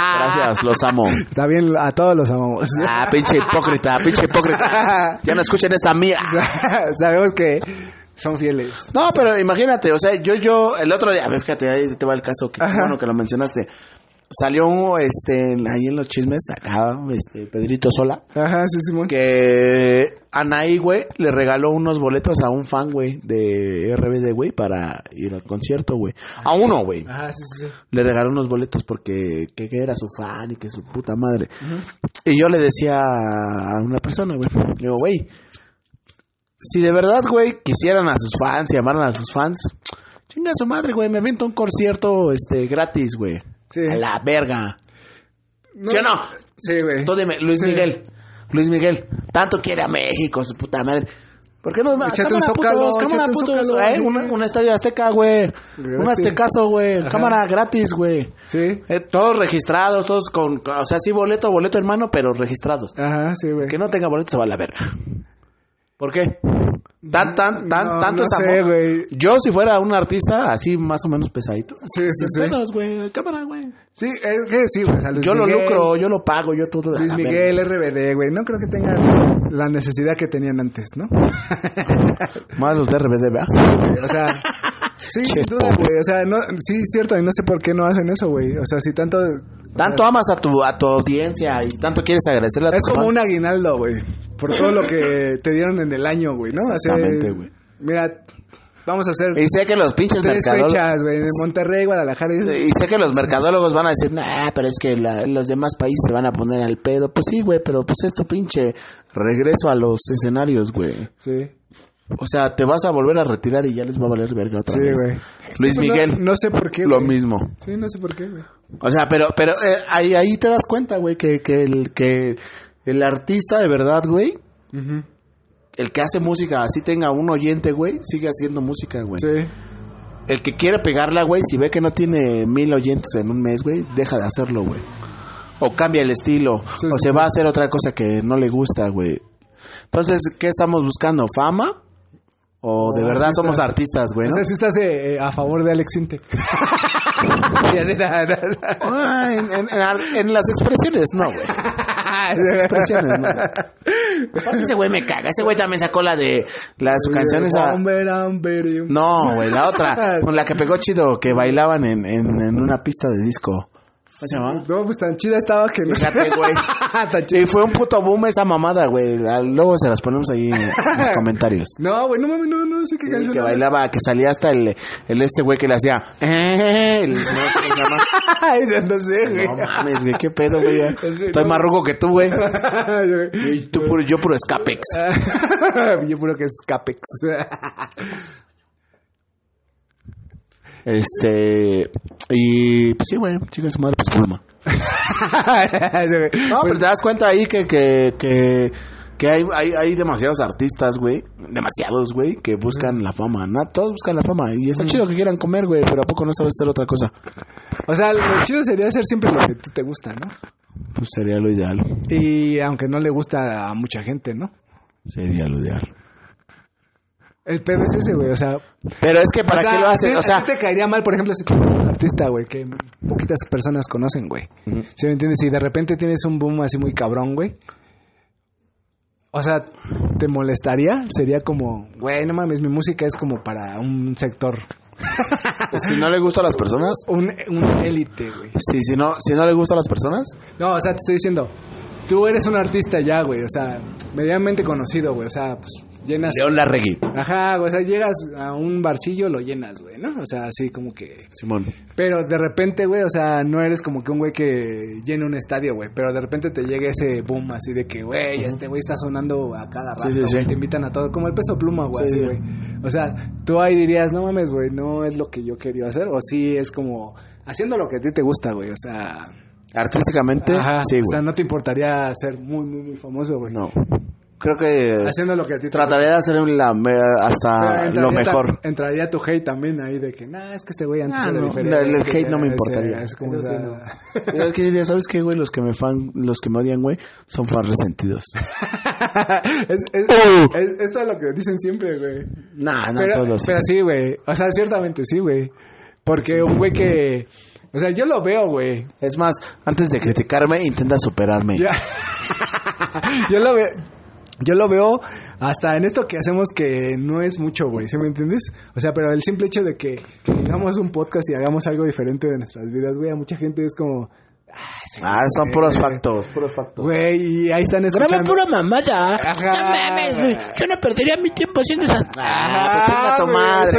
Gracias, los amo. Está bien, a todos los amamos. Ah, pinche hipócrita, pinche hipócrita. Ya no escuchen esta mía. Sabemos que son fieles. No, pero imagínate, o sea, yo, yo, el otro día, a ver, fíjate, ahí te va el caso, que bueno que lo mencionaste. Salió, este, ahí en los chismes, acá, este, Pedrito Sola, Ajá, sí, Simón. que Anaí, güey, le regaló unos boletos a un fan, güey, de RBD, güey, para ir al concierto, güey. A uno, güey. Ajá, sí, sí, sí. Le regaló unos boletos porque que, que era su fan y que su puta madre. Y yo le decía a una persona, güey, le digo, güey, si de verdad, güey, quisieran a sus fans y amaran a sus fans, chinga su madre, güey, me aviento un concierto, este, gratis, güey. Sí. A la verga. ¿Sí o no? Sí, güey. Tú dime, Luis Sí. Miguel. Luis Miguel, tanto quiere a México, su puta madre. ¿Por qué no? Échate un Zócalo, cámara, un Zócalo, eh, sí. un, un estadio azteca, güey. Un aztecaso, güey. Cámara gratis, güey. Sí. Eh, todos registrados, todos con, con- o sea, sí boleto, boleto hermano, pero registrados. Ajá, sí, güey. Que no tenga boleto se va a la verga. ¿Por qué? Tan, tan, tan, No, tanto no es sé, amor. güey. Yo, si fuera un artista así más o menos pesadito. Sí, sí, sí. pedos, güey. Cámara, güey. Sí, es que sí, güey. o sea, Yo lo Miguel, lucro, yo lo pago, yo todo. Luis Miguel, RBD, güey. No creo que tengan la necesidad que tenían antes, ¿no? Más los de RBD, ¿verdad? O sea, sí, sin duda, güey. O sea, no, sí, cierto, y no sé por qué no hacen eso, güey. O sea, si tanto. Tanto amas a tu, a tu audiencia y tanto quieres agradecerle a Es como fans. un aguinaldo, güey. Por todo lo que te dieron en el año, güey, ¿no? Exactamente, güey. Mira, vamos a hacer Y sé que los pinches tres mercadólogos... fechas, güey, en Monterrey, Guadalajara. y- Y sé que los mercadólogos van a decir, nah, pero es que la- los demás países se van a poner al pedo. Pues sí, güey, pero pues es tu pinche regreso a los escenarios, güey. Sí. O sea, te vas a volver a retirar y ya les va a valer verga otra Sí, vez. güey. Luis pues, Miguel, No, no sé por qué. lo mismo. Sí, no sé por qué, güey. O sea, pero, pero eh, ahí, ahí te das cuenta, güey, que, que, el, que el artista de verdad, güey, el que hace música, así tenga un oyente, güey, sigue haciendo música, güey. Sí. El que quiere pegarla, güey, si ve que no tiene mil oyentes en un mes, güey, deja de hacerlo, güey. O cambia el estilo. Sí, o sí, se va a hacer otra cosa que no le gusta, güey. Entonces, ¿qué estamos buscando? ¿Fama? ¿O de O verdad artista. somos artistas, güey? O ¿no? sea, si estás eh, eh, a favor de Alex Intec. Ah, en, en- en ar- en las expresiones, no, güey. Las expresiones, no. Aparte, ese güey me caga. Ese güey también sacó la de la, su canción esa. Hombre, hombre. No, güey, la otra. Con la que pegó chido, que bailaban en, en, en una pista de disco. ¿Cómo se? No, pues tan chida estaba que no. Fíjate, güey. Tan chida. Y fue un puto boom esa mamada, güey. Luego se las ponemos ahí en los comentarios. No, güey, no mames, no, no sé qué Sí, canción. que bailaba, que salía hasta el, el este güey que le hacía. El, no sé llama. Ay, no sé, güey. No mames, güey, qué pedo, güey. Estoy más ruco que tú, güey. Yo puro escapex. Yo puro que es Capex. Este. Y pues sí, güey, chicas, su madre, pues pluma. No, pero te das cuenta ahí que, que, que, que hay, hay, hay demasiados artistas, güey. Demasiados, güey, que buscan la fama. No, todos buscan la fama. Y está chido que quieran comer, güey, pero ¿a poco no sabes hacer otra cosa? O sea, lo chido sería hacer siempre lo que tú te gusta, ¿no? Pues sería lo ideal. Y aunque no le gusta a mucha gente, ¿no? Sería lo ideal. El pedo es ese, güey. O sea, Pero es que para o sea, qué lo hacen, o sea, a ti te caería mal, por ejemplo, si tú eres un artista, güey, que poquitas personas conocen, güey. ¿Sí me entiendes? Si de repente tienes un boom así muy cabrón, güey. O sea, ¿te molestaría? Sería como, güey, no mames, mi música es como para un sector, si no le gusta a las personas, un, un élite, güey. si, si, no, si no le gusta a las personas, No, o sea, te estoy diciendo, tú eres un artista ya, güey, o sea, medianamente conocido, güey, o sea, pues llenas... León Larregui. Ajá, o sea, llegas a un barcillo, lo llenas, güey, ¿no? O sea, así como que... Simón. Pero de repente, güey, o sea, no eres como que un güey que llena un estadio, güey. Pero de repente te llega ese boom así de que, güey, este güey está sonando a cada rato. Sí, sí, güey, sí. Te invitan a todo, como el peso pluma, güey, Sí, así, sí. güey. O sea, tú ahí dirías, no mames, güey, no es lo que yo quería hacer. O sí es como haciendo lo que a ti te gusta, güey. O sea, Artísticamente, ajá, sí, o sea, güey. no te importaría ser muy, muy, muy famoso, güey. No. Creo que Haciendo lo que a ti te trataré de hacer la, hasta entraría lo mejor. Entraría tu hate también ahí de que, nah, es que este güey antes Ah, era no, diferente. el- el hate no me Ese- importaría. Es como, Eso o sí, sea, no. Pero es que diría, ¿sabes qué, güey? Los que me fan, los que me odian, güey, son fans resentidos. es, es, Uh. es- esto es lo que dicen siempre, güey. Nah, no, pero, todos los- pero sí, güey. O sea, ciertamente sí, güey. Porque un güey que... O sea, yo lo veo, güey. Es más, antes de criticarme, intenta superarme. Yo lo veo... Yo lo veo hasta en esto que hacemos que no es mucho, güey, ¿sí me entiendes? O sea, pero el simple hecho de que hagamos un podcast y hagamos algo diferente de nuestras vidas, güey, a mucha gente es como, Ah, son puros factos, puros factos. güey, y ahí están escuchando. Graba pura mamada. Ajá. No mames, güey. Yo no perdería mi tiempo haciendo esas. Ah, pues chinga tu güey, madre.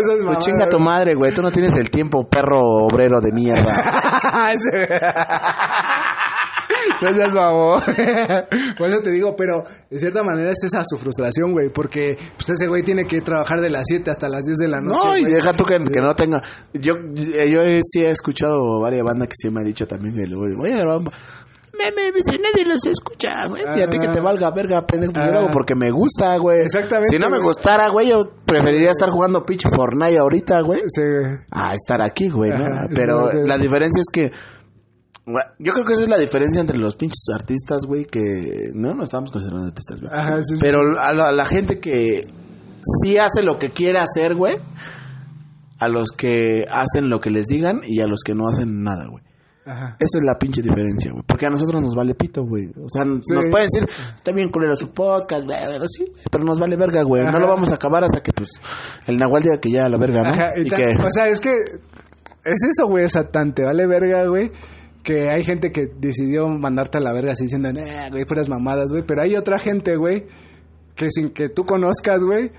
esas Pues chinga tu madre, güey. Tú no tienes el tiempo, perro obrero de mierda. no seas mamón. Por eso te digo, pero de cierta manera es esa su frustración, güey. Porque pues ese güey tiene que trabajar de las 7 hasta las 10 de la noche. No, y güey. deja tú que, que no tenga. Yo, yo sí he escuchado varias bandas que sí me han dicho también que luego digo, oye, grabar me, me, nadie los escucha, güey. Y a ti que te valga verga, pendejo. Pues yo lo hago Ah. porque me gusta, güey. Exactamente, Si no me gustara, güey, yo preferiría estar jugando pinche Fortnite ahorita, güey. Sí, güey. a estar aquí, güey, ¿no? Ajá, Pero la diferencia es que yo creo que esa es la diferencia entre los pinches artistas, güey, que no nos estamos considerando artistas, güey. Ajá, sí, sí. Pero a la, a la gente que sí hace lo que quiere hacer, güey, a los que hacen lo que les digan y a los que no hacen nada, güey. Ajá. Esa es la pinche diferencia, güey. Porque a nosotros nos vale pito, güey. O sea, Sí. nos pueden decir, está bien culero su podcast, güey, pero sí, pero nos vale verga, güey. No lo vamos a acabar hasta que, pues, el Nahual diga que ya a la verga, ¿no? Ajá, y y tan- que... O sea, es que es eso, güey. O sea, tan te vale verga, güey. Que hay gente que decidió mandarte a la verga así diciendo, nah, güey, puras mamadas, güey. Pero hay otra gente, güey, que sin que tú conozcas, güey,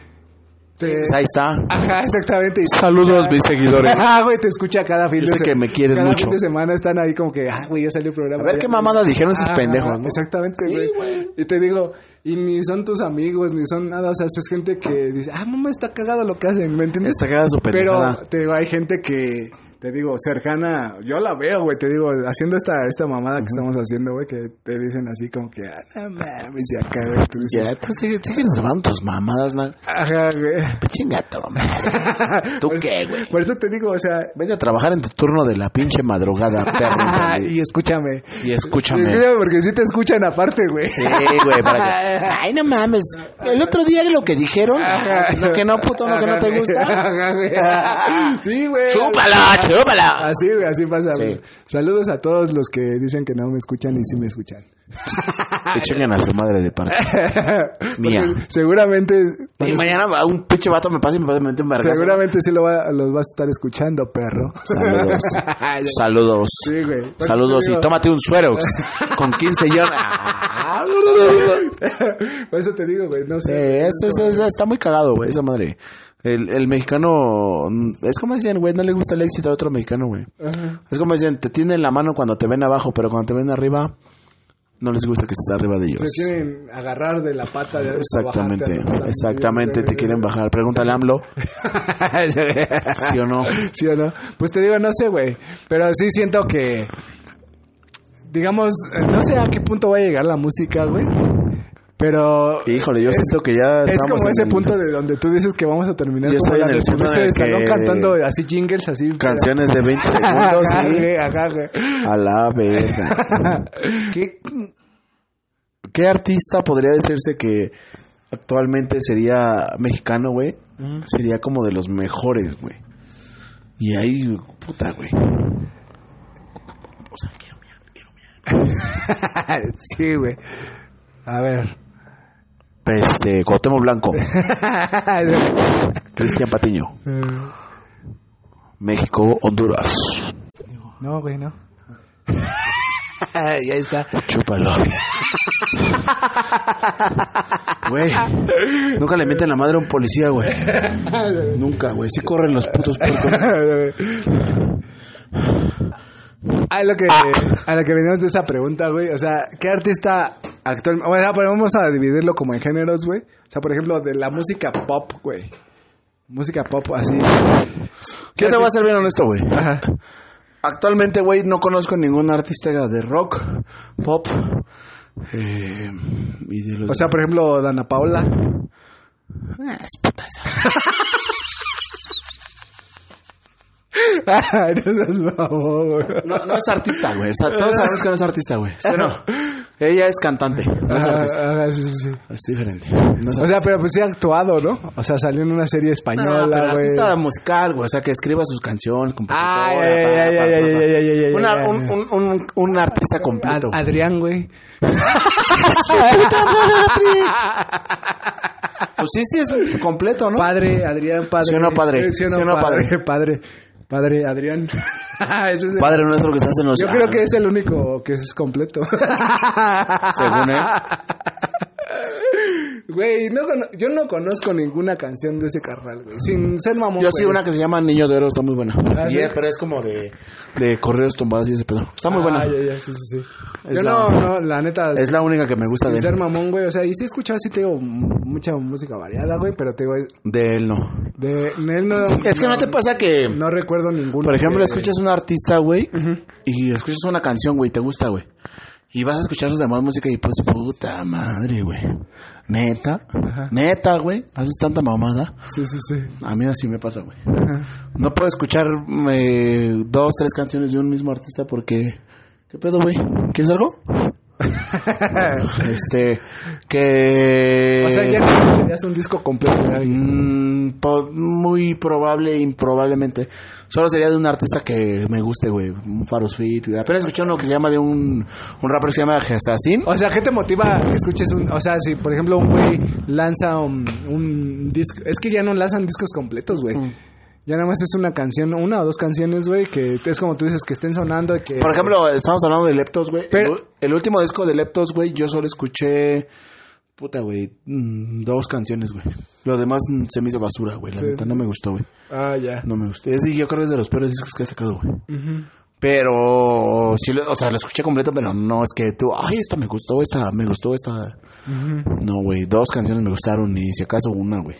te... Pues ahí está. Ajá, exactamente. Saludos, escucha- mis seguidores. Ah, güey, te escucha cada fin Yo de sé que me quieren cada mucho. fin de semana están ahí como que, ah, güey, ya salió el programa. A ver ya- qué mamada dijeron esos Ajá, pendejos, ¿no? Exactamente, Sí, güey. güey. y te digo, y ni son tus amigos, ni son nada. O sea, es gente que dice, ah, mamá, está cagado lo que hacen, ¿me entiendes? Está cagada su Pero pendejada. te digo, hay gente que, te digo, cercana, yo la veo, güey, te digo, haciendo esta, esta mamada que estamos haciendo, güey, que te dicen así como que, ah, no mames, y acá, güey, tú dices, Ya, tú sigues, llamando tus mamadas, ¿no? ajá, güey. Madre. ¿Tú Por- qué, güey? Por eso te digo, o sea, Vete a trabajar en tu turno de la pinche madrugada, perro. y escúchame. y escúchame. Escúchame porque sí te escuchan aparte, güey. Sí, güey, para que... Ay, no mames. El otro día lo que dijeron, Ajá. lo que no, puto, lo que no te gusta. Ajá, güey. Sí, güey. Chúpala, chúpala. Así, güey, así pasa. Sí. Saludos a todos los que dicen que no me escuchan y sí me escuchan. Que chinguen a su madre de parte. Mía. Porque Seguramente. Y mañana a un pinche vato me pasa y me pasa y me. Seguramente sí lo va- los vas a estar escuchando, perro. Saludos. Saludos. Sí, güey. Saludos y tómate un suerox con 15 yones. Por eso te digo, güey. No sé. Es- es- es- está muy cagado, güey, esa madre. El, el mexicano, es como decían, güey, no le gusta el éxito a otro mexicano, güey. Ajá. Es como decían, te tienen la mano cuando te ven abajo, pero cuando te ven arriba, no les gusta que estés arriba de ellos. Se quieren agarrar de la pata de Exactamente, exactamente, te quieren bajar. Pregúntale a AMLO, ¿sí o no? ¿Sí o no? Pues te digo, no sé, güey. Pero sí siento que. Digamos, no sé a qué punto va a llegar la música, güey. Pero. Híjole, yo es- siento que ya Es como ese el- punto de donde tú dices que vamos a terminar Yo estoy en el de punto el que- cantando así jingles, así. Canciones de 20 Ajá, segundos, sí. ajá. A la verga. ¿Qué, ¿Qué artista podría decirse que actualmente sería mexicano, güey? Sería como de los mejores, güey. Y ahí, puta, güey. O sea, quiero mirar, quiero mirar. sí, güey. A ver. Este, Cuauhtémoc Blanco, Cristian Patiño, México, Honduras. no, güey, no. ya está. Chúpalo. Güey, nunca le meten la madre a un policía, güey. Nunca, güey. Sí corren los putos puercos. A lo que, a lo que venimos de esa pregunta, güey. O sea, ¿qué artista actual? O sea, pero vamos a dividirlo como en géneros, güey. O sea, por ejemplo, de la música pop, güey. Música pop así. Yo te voy a ser bien honesto, güey. Ajá. Actualmente, güey, no conozco ningún artista de rock, pop. Eh, y de los O sea, por ejemplo, Dana Paula. Ah, es puta esa. No seas mamón, güey. No, no es artista, güey. O sea, todos sabemos que no es artista, güey. ¿Sí o no? Ella es cantante, no es Ajá, artista. ajá, sí, sí, sí. Es diferente. No es O sea, pero pues sí ha actuado, ¿no? O sea, salió en una serie No, española, güey. artista musical, güey. O sea, que escriba sus canciones, compositora. Ay, ay, ay, pa, ay, pa, ay, pa, ay, pa. ay, ay, ay, Una- ay, un, ay. un, un, un artista completo. Ad- Adrián, güey. Pues sí, sí es completo, ¿no? Padre, Adrián, padre. ¿Sí o no, padre? ¿Sí o no, ¿Sí o no, padre? Padre, padre, Adrián. Ese es el- Padre nuestro que estás en los... Yo creo que es el único que es completo. Según él. Güey, no cono- yo no conozco ninguna canción de ese carnal, güey. Sin ser mamón. Yo sí, güey. una que se llama Niño de Oro, está muy buena. Ah, ¿sí? pero es como de, de correos tumbados y ese pedo. Está muy buena. Ah, ya, ya, sí, sí, sí. Es Yo la- no, no, la neta. Es la única que me gusta de Sin ser él. mamón, güey. O sea, y sí he escuchado, sí te digo, m- mucha música variada, güey. Pero te digo, De él no. de él no. Es que no te pasa que... No recuerdo ninguno. Por ejemplo, escuchas un artista, güey, y escuchas una canción, güey, te gusta, güey. Y vas a escuchar sus demás música y pues, puta madre, güey. Neta, neta, güey. Haces tanta mamada. Sí, sí, sí. A mí así me pasa, güey. No puedo escuchar eh, dos, tres canciones de un mismo artista porque... ¿Qué pedo, güey? ¿Quieres algo? este... Que... O sea, ya escucharías un disco completo. Mm, po- muy probable, improbablemente. Solo sería de un artista que me guste, güey. Un Faros Fit. Apenas escuché uno que se llama de un, un rapper que se llama Assassin. O sea, ¿qué te motiva que escuches un... O sea, si por ejemplo un güey lanza un, un disco... Es que ya no lanzan discos completos, güey. Ya nada más es una canción, una o dos canciones, güey, que es como tú dices, que estén sonando que... Por ejemplo, estamos hablando de Leptos, güey. El, el último disco de Leptos, güey, yo solo escuché... Puta, güey. mm, dos canciones, güey. Lo demás se me hizo basura, güey. La Sí, neta, sí. no me gustó, güey. Ah, ya. No me gustó. Es, yo creo que es de los peores discos que ha sacado, güey. Pero, sí, o sea, lo escuché completo, pero no es que tú, ay, esta me gustó, esta me gustó, esta. No, güey, dos canciones me gustaron y si acaso una, güey.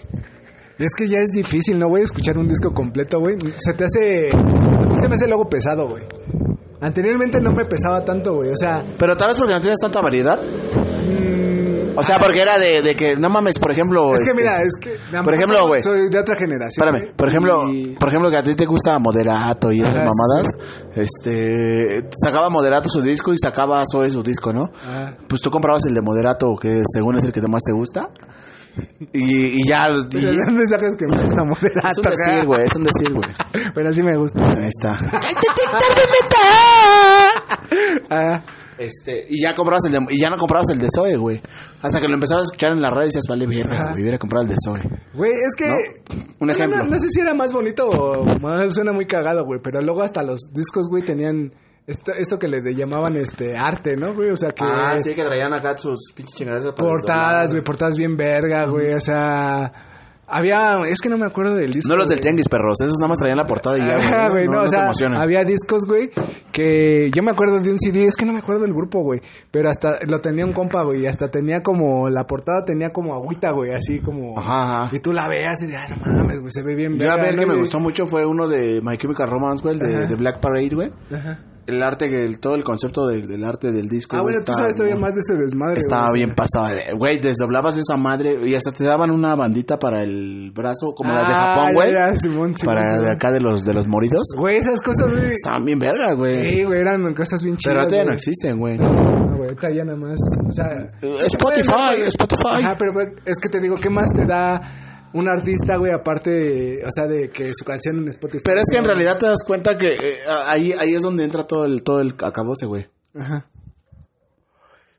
Es que ya es difícil, ¿no, güey? Escuchar un disco completo, güey. Se te hace... A mí se me hace luego pesado, güey. Anteriormente no me pesaba tanto, güey. O sea, Pero tal vez porque no tienes tanta variedad. O sea, porque era de, de que, no mames, por ejemplo. es que este, mira, es que... a por ejemplo, güey. Soy de otra generación. Espérame, por ejemplo, y- por ejemplo que a ti te gusta Moderato y esas sí, mamadas, este, sacaba Moderato su disco y sacaba Zoe su disco, ¿no? Ah. Pues tú comprabas el de Moderato, que según es el que más te gusta, y, y ya, y- Pero ¿de dónde sacas que me gusta moderato? es un decir, güey, es un decir, güey. Pero sí me gusta. Ahí está. Ah, Este, y ya comprabas el de, y ya no comprabas el de Zoe, güey. Hasta que lo empezabas a escuchar en la radio y decías, vale, verga, güey, hubiera comprado el de Zoe. güey, es que... ¿No? Un ejemplo. No, no sé si era más bonito o más, suena muy cagado, güey. Pero luego hasta los discos, güey, tenían esto, esto que le llamaban este arte, ¿no, güey? O sea que... Ah, sí, que traían acá sus pinches chingaderas para Portadas, güey, portadas bien verga, güey. O sea... Había... Es que no me acuerdo del disco. No los del tianguis, perros. Esos nada más traían la portada y ya, Ajá, güey, no, no o se sea, emocionen. había discos, güey, que yo me acuerdo de un CD, es que no me acuerdo del grupo, güey, pero hasta lo tenía un compa, güey, y hasta tenía como, la portada tenía como agüita, güey, así como, Ajá, ajá. y tú la veas y de, ay, no mames, güey, se ve bien Yo a ver ¿no, que me gustó mucho fue uno de My Chemical Romance, güey, el de, de Black Parade, güey. Ajá. El arte, que el, todo el concepto del, del arte del disco. Ah, bueno, tú sabes todavía más de ese desmadre, Estaba güey, bien pasado. de- Güey, desdoblabas esa madre y hasta te daban una bandita para el brazo, como las de Ah, Japón, güey. ya, Simón, Simón, Para Simón. de acá de los, de los moridos. Güey, esas cosas, güey, Estaban bien verga, güey. sí, güey, eran cosas bien chidas, Pero ahorita ya no existen, güey. No, güey, ahorita ya nada más, o sea... Spotify, Spotify. Ajá, pero es que te digo, ¿qué más te da un artista, güey, aparte, o sea, de que su canción en Spotify? Pero es que en realidad te das cuenta que eh, ahí, ahí es donde entra todo el, todo el acabose, güey. Ajá.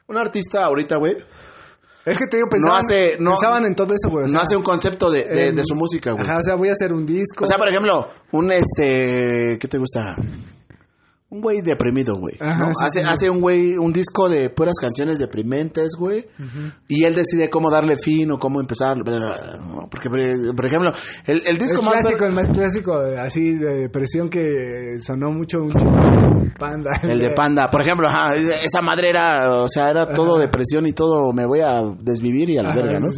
Un artista ahorita, güey, Es que te digo, pensaban, hace- no- pensaban en todo eso, güey. o no hace un concepto de, de, en- de su música, güey. Ajá, o sea, voy a hacer un disco. O sea, por ejemplo, un este, ¿qué te gusta? Un güey deprimido, güey. Ajá, ¿no? sí, hace, sí, sí. hace un güey, un disco de puras canciones deprimentes, güey. Y él decide cómo darle fin o cómo empezar. Porque, por ejemplo, el, el El disco más... clásico, el más clásico, eh, así de depresión que sonó mucho un panda. El de Panda, por ejemplo, ajá, esa madre era, o sea, era todo depresión y todo, me voy a desvivir y a la verga, ¿no?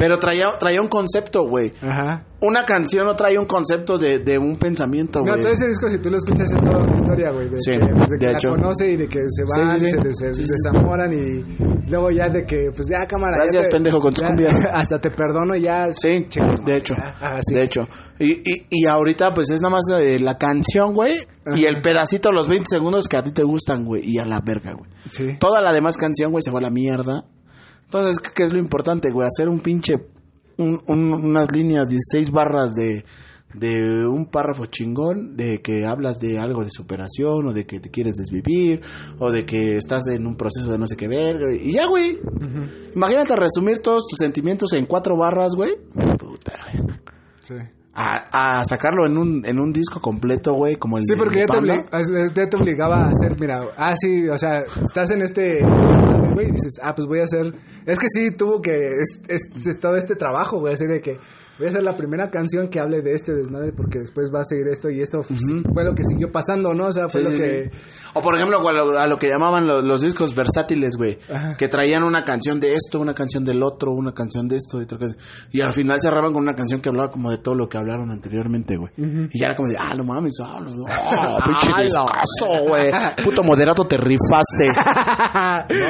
Pero traía, traía un concepto, güey. Ajá. Una canción no trae un concepto de, de un pensamiento, No, güey. todo ese disco, si tú lo escuchas, es toda una historia, güey. De Sí, que, desde que de la hecho. conoce y de que se van, Sí, sí, sí. se, des- se Sí, sí. desamoran y luego ya de que, pues ya, cámara. ya Gracias, te- pendejo, con tus cumbias. Hasta te perdono y ya. Sí, tu de madre, hecho. Ajá, sí. de hecho. Y, y, y ahorita pues es nada más eh, la canción, güey, y el pedacito, los 20 segundos que a ti te gustan, güey, y a la verga, güey. Sí. Toda la demás canción, güey, se fue a la mierda. Entonces, ¿qué, es lo importante, güey? Hacer un pinche, un- un- unas líneas, 16 barras de, de un párrafo chingón, de que hablas de algo de superación, o de que te quieres desvivir, o de que estás en un proceso de no sé qué ver, y ya, güey. Imagínate resumir todos tus sentimientos en cuatro barras, güey. Puta, güey. Sí. A, a sacarlo en un, en un disco completo, güey, como el Sí, de- porque de ya te, ya te obligaba a hacer, mira, ah, sí, o sea, estás en este, güey, dices, ah, pues voy a hacer, es que sí, tuvo que, es- es todo este trabajo, güey, así de que voy a hacer la primera canción que hable de este desmadre porque después va a seguir esto y esto fue lo que siguió pasando, ¿no? O sea, fue Sí, lo sí, que... sí. O por ejemplo, a lo, a lo que llamaban lo- los, discos versátiles, güey. Ajá. Que traían una canción de esto, una canción del otro, una canción de esto y otra cosa. Y al final cerraban con una canción que hablaba como de todo lo que hablaron anteriormente, güey. Y ya era como de, ah, no mames, ah, no, ah, pinche güey. Puto moderato, te rifaste.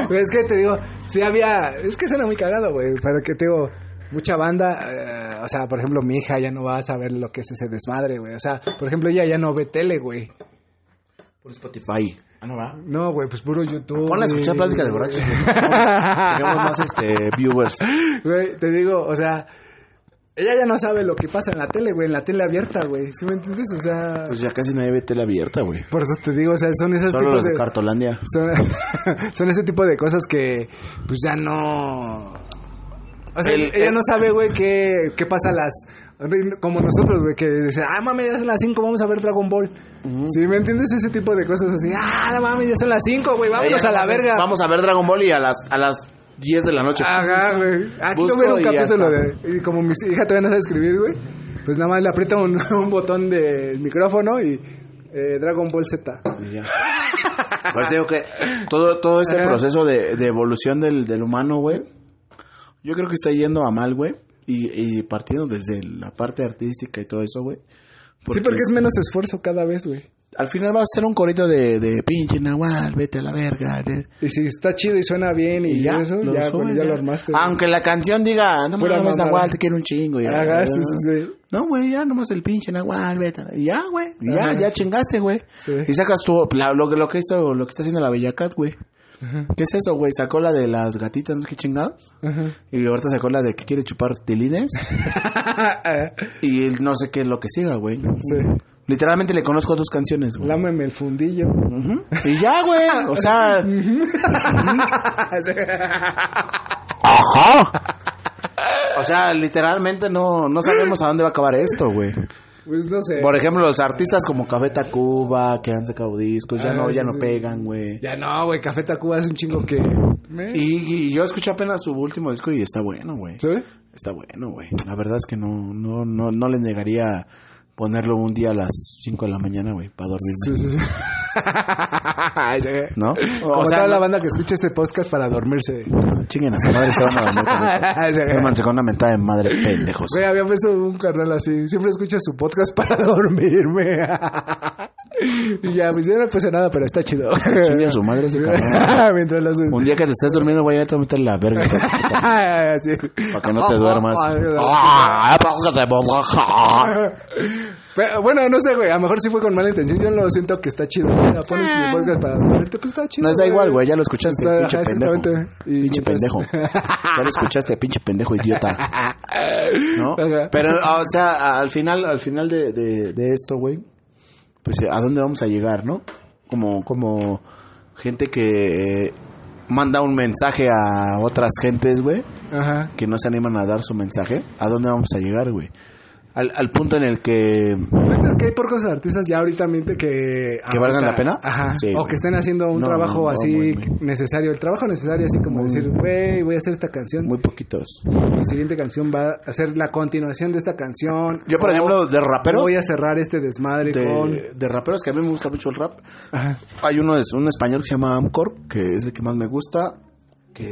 Pero es que te digo, sí había, es que suena muy cagado, güey, pero que te digo, mucha banda, eh, o sea, por ejemplo, mi hija ya no va a saber lo que es ese desmadre, güey, o sea, por ejemplo, ella ya no ve tele, güey. Por Spotify. Ah, no va. No, güey, pues puro YouTube. Ponla a escuchar plática de borrachos. Tengamos más este, viewers. Güey, te digo, o sea, ella ya no sabe lo que pasa en la tele, güey, en la tele abierta, güey. ¿Sí me entiendes? O sea, Pues ya casi nadie ve tele abierta, güey. por eso te digo, o sea, son esos Solo tipos los de de Cartolandia. son, son ese tipo de cosas que pues ya no o sea, El- ella el- no sabe, güey, qué, qué pasa a las... Como nosotros, güey, que dice, ah, mami, ya son las 5, vamos a ver Dragon Ball. ¿Sí me entiendes? Ese tipo de cosas así, ah, no mami, ya son las 5, güey, vámonos Ella, a la verga. Vamos a ver Dragon Ball y a las, a las 10 de la noche. Ajá, güey. Aquí no ver un capítulo de... Y como mi hija todavía no sabe escribir, güey, pues nada más le aprieta un, un botón del micrófono y eh, Dragon Ball Z. Ya. Pues digo que todo, todo este Ajá. proceso de, de evolución del, del humano, güey, yo creo que está yendo a mal, güey. Y, y partiendo desde la parte artística y todo eso, güey. Sí, porque es menos esfuerzo cada vez, güey. Al final va a ser un corito de, de pinche Nahual, vete a la verga. de- Y si está chido y suena bien y, Y ya, eso, lo ya, suben, pues, ya ya. lo armaste. Aunque la canción diga, no Pura mames. Nahual, te quiero un chingo. y ya. Ajá, sí, sí, sí. No, güey, ya nomás el pinche Nahual, vete. Y ya, güey, ya, Ajá. ya chingaste, güey. Y sacas tu, la- lo, que- lo que hizo, lo que está haciendo la Bella Cat, ¿Qué es eso, güey? Sacó la de las gatitas, no sé qué chingados. Ajá. Y ahorita sacó la de que quiere chupar tilines. y no sé qué es lo que siga, güey. Sí. Literalmente le conozco dos canciones, güey. Lámeme el fundillo. Y ya, güey. O sea. Ajá. O sea, literalmente no, no sabemos a dónde va a acabar esto, güey. Pues no sé. Por ejemplo, los artistas como Café Tacuba, que han sacado discos, ya Ah, no, ya sí, no sí. pegan, güey. Ya no, güey, Café Tacuba es un chingo que... Y, y yo escuché apenas su último disco y está bueno, güey. ¿Sí? Está bueno, güey. La verdad es que no, no, no, no le negaría ponerlo un día a las 5 de la mañana, güey, para dormirme. Sí, sí, sí. ¿No? Como O sea, toda la banda que escucha este podcast para dormirse. Chinguen a su madre, se van a dormir. Con una mentada de madre, pendejos. Güey, había puesto un carnal así. Siempre escucha su podcast para dormirme. y ya, pues no puse nada, pero está chido. Chingue a su madre ese. Mientras Un día que te estés durmiendo, voy a irte a meter la verga. Sí. Para que no te duermas. Ah, Ah. Pero, bueno, no sé, güey. A lo mejor sí fue con mala intención. Yo lo siento que está chido. Mira, pones mi podcast para dormirte, pues está chido. No da igual, güey, ya lo escuchaste, Está- pinche ajá, pendejo. Y Pinche mientras- pendejo. Ya lo escuchaste, pinche pendejo idiota. ¿No? Ajá. Pero, o sea, al final, al final de, de, de esto, güey, pues, ¿a dónde vamos a llegar, no? Como, como gente que eh, manda un mensaje a otras gentes, güey, Ajá. que no se animan a dar su mensaje. ¿A dónde vamos a llegar, güey? Al, al punto en el que ¿Sientes que hay pocos artistas ya ahorita mente que... ¿Que valgan la pena? Ajá. Sí, o güey. que estén haciendo un No, trabajo no, así muy, muy. necesario. El trabajo necesario así como decir, güey, voy a hacer esta canción. muy poquitos. Mi siguiente canción va a ser la continuación de esta canción. Yo, por O ejemplo, de rapero, Voy a cerrar este desmadre con... de, de raperos que a mí me gusta mucho el rap, Ajá. hay uno es un español que se llama Amcor, que es el que más me gusta, que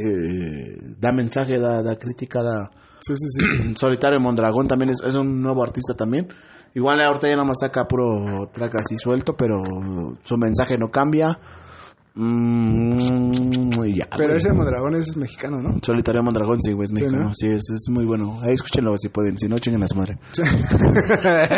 da mensaje, da, da crítica, da Sí, sí, sí. Solitario Mondragón también es, es un nuevo artista también. Igual ahorita ya nada más saca puro track así suelto, pero su mensaje no cambia. Mm, ya, Pero güey. ese Mondragón es mexicano, ¿no? Solitario Mondragón, sí, güey, es Sí, mexicano. ¿no? Sí, es, es muy bueno. Ahí escúchenlo si pueden, si no, chinguen a su madre.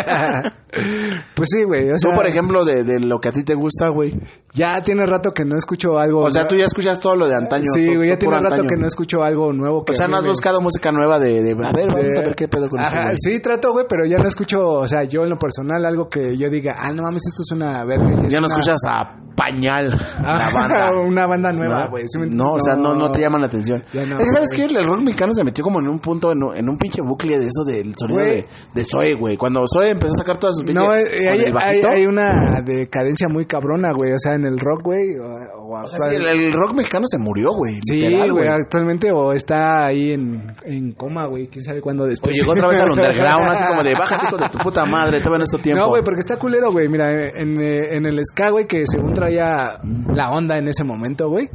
pues sí, güey. O sea, Tú, por ejemplo, de, de lo que a ti te gusta, güey. ya tiene rato que no escucho algo. O sea, tú ya escuchas todo lo de antaño. Sí, güey, ya tiene rato antaño. que no escucho algo nuevo. Que O sea, no has me- buscado música nueva de, de a ver, vamos a ver qué pedo con esto, Ajá, güey. sí, trato, güey, pero ya no escucho, o sea, yo en lo personal, algo que yo diga, ah, no mames, esto es una verga. Ya no una- escuchas a Pañal, la banda. una banda nueva, ¿No? güey. ¿sí me No, o sea, no, no te llaman la atención. No, es que, ¿sabes qué? El rock mexicano se metió como en un punto, en un, en un pinche bucle de eso del sonido de, de Zoe, güey. Cuando Zoe empezó a sacar todas sus No, pinches... eh, con hay, hay, hay una decadencia muy cabrona, güey. O sea, en el rock, güey. O, o O sea, sí, el, el rock mexicano se murió, güey. Sí, güey, actualmente o está ahí en, en coma, güey. ¿Quién sabe cuándo O después? llegó otra vez al underground, así como de, baja, hijo de tu puta madre, todavía en este tiempo. No, güey, porque está culero, güey. Mira, en, eh, en el ska, güey, que según traía la onda en ese momento, güey.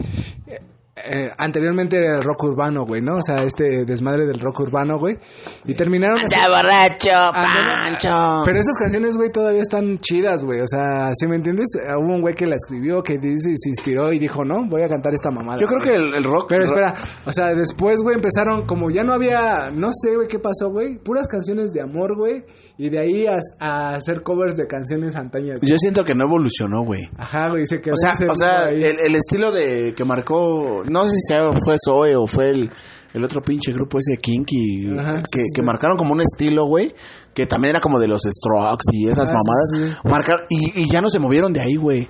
Eh, anteriormente era el rock urbano, güey, ¿no? O sea, este desmadre del rock urbano, güey. Y terminaron así- borracho, Anda- Pero esas canciones, güey, todavía están chidas, güey. O sea, ¿sí me entiendes? Eh, Hubo un güey que la escribió, que dice, se inspiró y dijo, no, voy a cantar esta mamada. Yo creo güey". que el, el rock... Pero espera, o sea, después, güey, empezaron, como ya no había, no sé, güey, qué pasó, güey. Puras canciones de amor, güey. Y de ahí a, a hacer covers de canciones antañas. güey. Yo siento que no evolucionó, güey. Ajá, güey, se quedó O sea, ese o sea, ahí. el, el estilo de que marcó, no sé si fue Zoe o fue el, el otro pinche grupo ese Kinky, Ajá, que, sí, que sí. marcaron como un estilo, güey, que también era como de los Strokes y esas Ah, mamadas, sí, marcar y, y ya no se movieron de ahí, güey.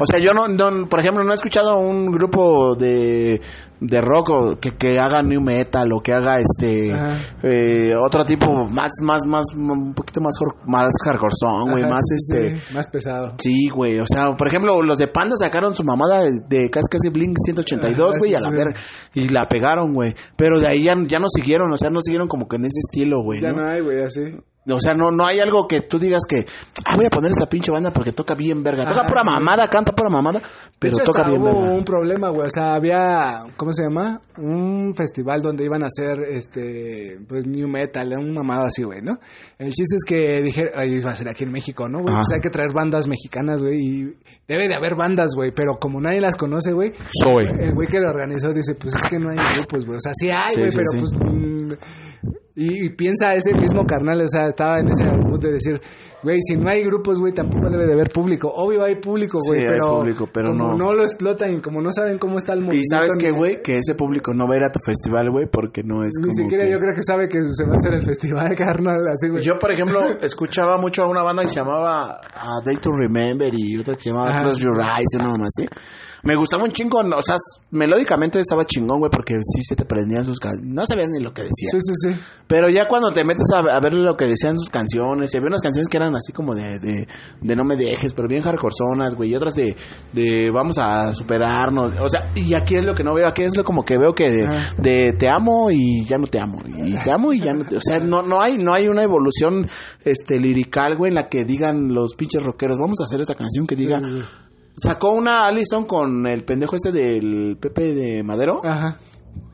O sea, yo no, no, por ejemplo, no he escuchado un grupo de, de rock o que, que haga new metal o que haga este eh, otro tipo más, más, más, un poquito más, más hardcore song, güey, más este. más pesado. Sí, güey, o sea, por ejemplo, los de Panda sacaron su mamada de casi casi Blink 182, Ajá, güey, a la verga. Y la pegaron, güey. Pero de ahí ya, ya no siguieron, o sea, no siguieron como que en ese estilo, güey, Ya ¿no? no hay, güey, así. O sea, no, no hay algo que tú digas que, ah, voy a poner esta pinche banda porque toca bien verga. Toca Ajá, pura mamada, canta pura mamada, pero hecho, toca bien hubo verga. un problema, güey. O sea, había, ¿cómo se llama? Un festival donde iban a hacer, este, pues, new metal, un mamado así, güey, ¿no? El chiste es que dije, ay, iba a ser aquí en México, ¿no, güey? Pues hay que traer bandas mexicanas, güey, y debe de haber bandas, güey, pero como nadie las conoce, güey. Soy. El güey que lo organizó dice, pues es que no hay grupos, güey. O sea, sí hay, Sí, güey, sí, pero sí. pues... mm, y, y piensa ese mismo carnal, o sea, estaba en ese mood de decir, güey, si no hay grupos, güey, tampoco debe de haber público. Obvio hay público, güey, Sí, hay pero, público, pero como no. no lo explotan y como no saben cómo está el Y movimiento. sabes qué, ni- güey, que ese público no va a ir a tu festival, güey, porque no es Ni como siquiera que- yo creo que sabe que se va a hacer el festival, carnal, así, güey. Yo, por ejemplo, escuchaba mucho a una banda que se llamaba A Day to Remember y otra que se llamaba. Close Your Eyes y una mamá así. Me gustaba un chingo, o sea, melódicamente estaba chingón, güey, porque sí se te prendían sus canciones. No sabías ni lo que decía. Sí, sí, sí. Pero ya cuando te metes a, a ver lo que decían sus canciones, y había unas canciones que eran así como de, de, de no me dejes, pero bien hardcorezonas, güey, y otras de, de vamos a superarnos. O sea, y aquí es lo que no veo, aquí es lo como que veo que de, de te amo y ya no te amo, y te amo y ya no te, o sea, no, no hay, no hay una evolución, este, lirical, güey, en la que digan los pinches rockeros, vamos a hacer esta canción que diga, sacó una Allison con el pendejo este del Pepe de Madero Ajá.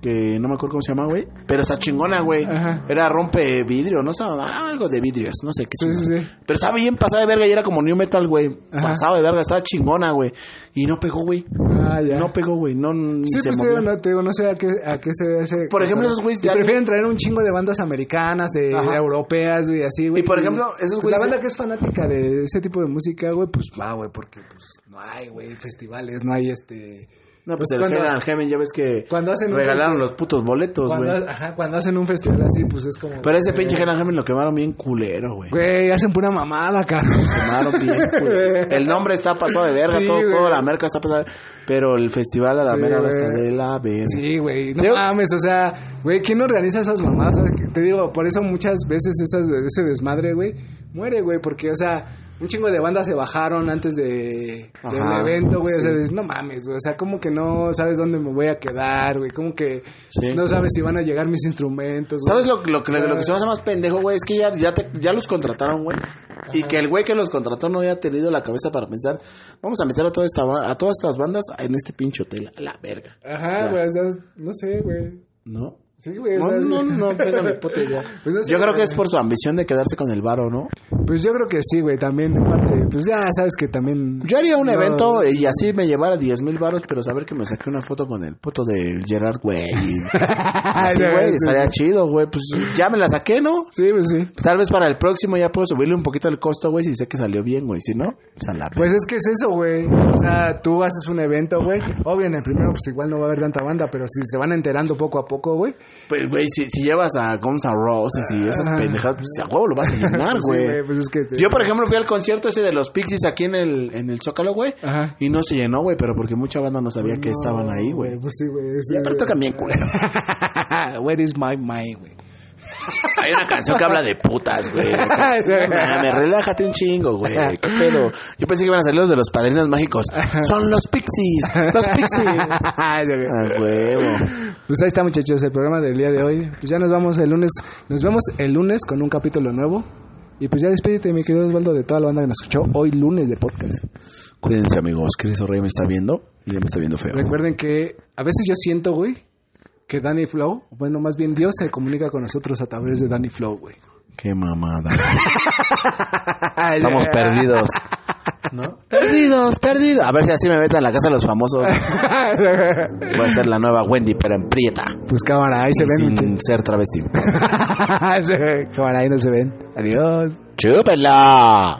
Que no me acuerdo cómo se llama, güey. Pero está chingona, güey. Era rompe vidrio, no sé, algo de vidrios, no sé qué Sí, sí, sí. Pero estaba bien pasada de verga y era como new metal, güey. Ajá. Pasado de verga, estaba chingona, güey. Y no pegó, güey. Ah, ya. No pegó, güey. No, Sí, se pues te digo, no, te digo, no sé a qué, a qué se debe ese... Por ejemplo, esos güeyes prefieren traer un chingo de bandas americanas, de europeas, güey, así, güey. Y, por ejemplo, esos pues, La banda que es fanática de ese tipo de música, güey, pues va, güey, porque pues no hay, güey, festivales, no hay este... No, pues, Pues el cuando- Hell and Heaven ya ves que cuando hacen un regalaron los putos boletos, güey. Ajá, cuando hacen un festival así, pues es como... Pero ese pinche Hell and Heaven lo quemaron bien culero, güey. Güey, hacen pura mamada, caro. Quemaron bien culero. El nombre está pasado de verga, Sí, todo, todo, la merca está pasada. Pero el festival a la Sí, está de la verga. Sí, güey, no mames, o sea, güey, ¿quién organiza esas mamadas? O sea, que te digo, por eso muchas veces esas, ese desmadre, güey, muere, güey, porque, o sea, un chingo de bandas se bajaron antes de, Ajá, evento, güey, o sea, dices, no mames, güey, o sea, como que no sabes dónde me voy a quedar, güey, como que Sí. no sabes si van a llegar mis instrumentos, güey. ¿Sabes lo, lo, que- O sea, lo que se me hace más pendejo, güey? Es que ya, ya, te- ya los contrataron, güey. Y que el güey que los contrató no haya tenido la cabeza para pensar, vamos a meter a, toda esta, a todas estas bandas en este pinche hotel. A la verga. Ajá, güey, o sea, no sé, güey. ¿No? Sí, güey, o No, sea, no, no, tengo ni puta idea. Pues no sé, Yo creo que es por su ambición de quedarse con el varo, ¿no? Pues yo creo que sí, güey, también, en parte, pues ya sabes que también... Yo haría un No, evento y así me llevara 10 mil varos, pero saber que me saqué una foto con el puto del Gerard, güey. Así, Sí, güey, estaría chido, güey. Pues ya me la saqué, ¿no? Sí, pues sí. Tal vez para el próximo ya puedo subirle un poquito el costo, güey, si sé que salió bien, güey. Si no, pues a la verga. Pues es que es eso, güey. O sea, tú haces un evento, güey. Obvio, en el primero, pues igual no va a haber tanta banda, pero si se van enterando poco a poco, güey. Pues, güey, si, si llevas a Guns N' Roses y esas Ajá. pendejadas, pues a huevo lo vas a llenar, Pues sí, güey. pues es que. te- Yo, por ejemplo, fui al concierto ese de los Pixies aquí en el, en el Zócalo, güey. Ajá. Y no se llenó, güey, pero porque mucha banda no sabía que estaban ahí, güey. Pues sí, güey. sí, Y aparte bien culero. Where is my mind, güey? Hay una canción que habla de putas, güey. Mames, relájate un chingo, güey. ¿Qué pedo? Yo pensé que iban a salir los de los padrinos mágicos. Son los Pixies. Los Pixies. Ah, huevo. Pues ahí está, muchachos, el programa del día de hoy. Pues ya nos vamos el lunes. Nos vemos el lunes con un capítulo nuevo. Y pues ya despídete, mi querido Osvaldo, de toda la banda que nos escuchó hoy lunes de podcast. Cuídense, amigos. Chris Rey me está viendo y ya me está viendo feo. Recuerden que a veces yo siento, güey, que Danny Flow, bueno, más bien Dios se comunica con nosotros a través de Danny Flow, güey. Qué mamada. Estamos perdidos. ¿No? Perdidos, perdidos. A ver si así me meten a la casa de los famosos. Voy a ser la nueva Wendy, pero en prieta. Pues cámara, ahí se ven. Sin ser travesti. cámara, ahí no se ven. Adiós. ¡Chúpela!